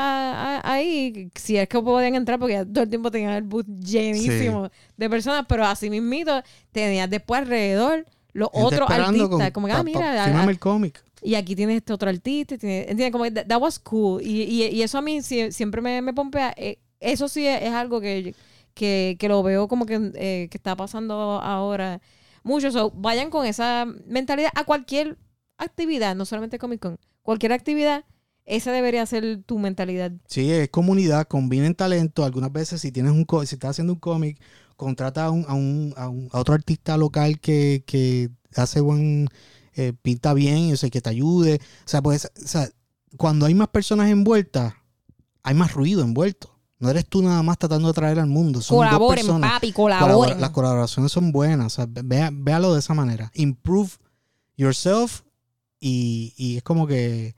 ahí, si es que podían entrar, porque ya todo el tiempo tenían el booth llenísimo de personas, pero así mismito tenías después alrededor los Gente otros artistas, con- como que, ah, mira, a- fírmame a- el cómic. y aquí tienes este otro artista, tiene- ¿entiendes? Como that, that was cool. Y, y, y eso a mí sie- siempre me, me pompea. Eh, eso sí es, algo que, que, que lo veo como que, eh, que está pasando ahora mucho. Vayan con esa mentalidad a cualquier actividad, no solamente Comic Con. Cualquier actividad, esa debería ser tu mentalidad. Sí, es comunidad, combinen talento. Algunas veces, si tienes un si estás haciendo un cómic, contrata a, un, a, un- a un- otro artista local que, que hace buen, eh, pinta bien, o sea, que te ayude. O sea, pues, o sea, cuando hay más personas envueltas, hay más ruido envuelto. No eres tú nada más tratando de traer al mundo. Son dos colaboren, personas. papi, colaboren. las colaboraciones son buenas. O sea, vea- véalo de esa manera. Improve yourself y, y es como que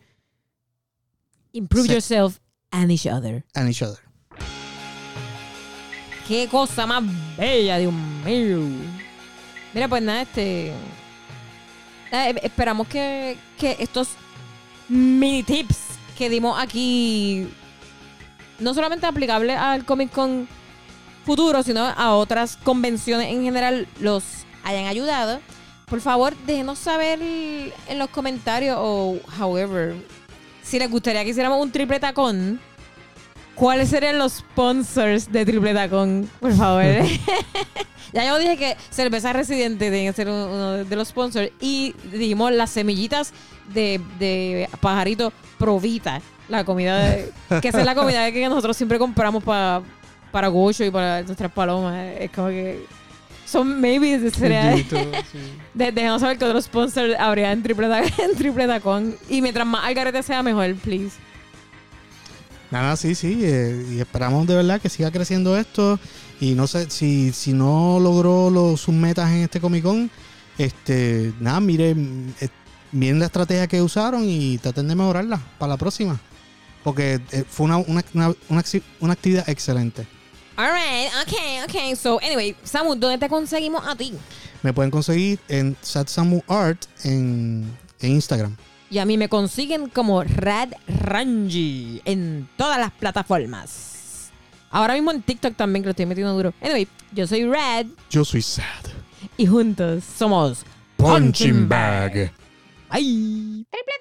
Improve Se- yourself and each other. and each other. Qué cosa más bella, Dios mío. Mira, pues nada, este. eh, esperamos que, que estos mini tips que dimos aquí, no solamente aplicables al Comic Con futuro, sino a otras convenciones en general, los hayan ayudado. Por favor, déjenos saber en los comentarios o, however, si les gustaría que hiciéramos un triple tacón. ¿Cuáles serían los sponsors de Triple Tacón? Por favor. ya yo dije que Cerveza Residente tiene que ser uno uno de los sponsors. Y dijimos las semillitas de, de pajarito Provita. La comida de, que esa es la comida que nosotros siempre compramos para para Gocho y para nuestras palomas. Es como que son maybe sería de, déjanos saber que otros sponsors habría en triple, en triple tacón. Y mientras más algarete sea, mejor, please. Nada, sí, sí. eh, y esperamos de verdad que siga creciendo esto. Y no sé, si, si no logró los, sus metas en este Comic Con, este, nada, miren, eh, miren la estrategia que usaron y traten de mejorarla para la próxima. Porque eh, fue una, una, una, una actividad excelente. Alright, ok, ok. So, anyway, Samu, ¿dónde te conseguimos a ti? Me pueden conseguir en Satsamu Art en, en Instagram. Y a mí me consiguen como Rad Ranji en todas las plataformas. Ahora mismo en TikTok también que lo estoy metiendo duro. Anyway, yo soy Rad Yo soy Sad. y juntos somos Punching Bag. Bye. Triple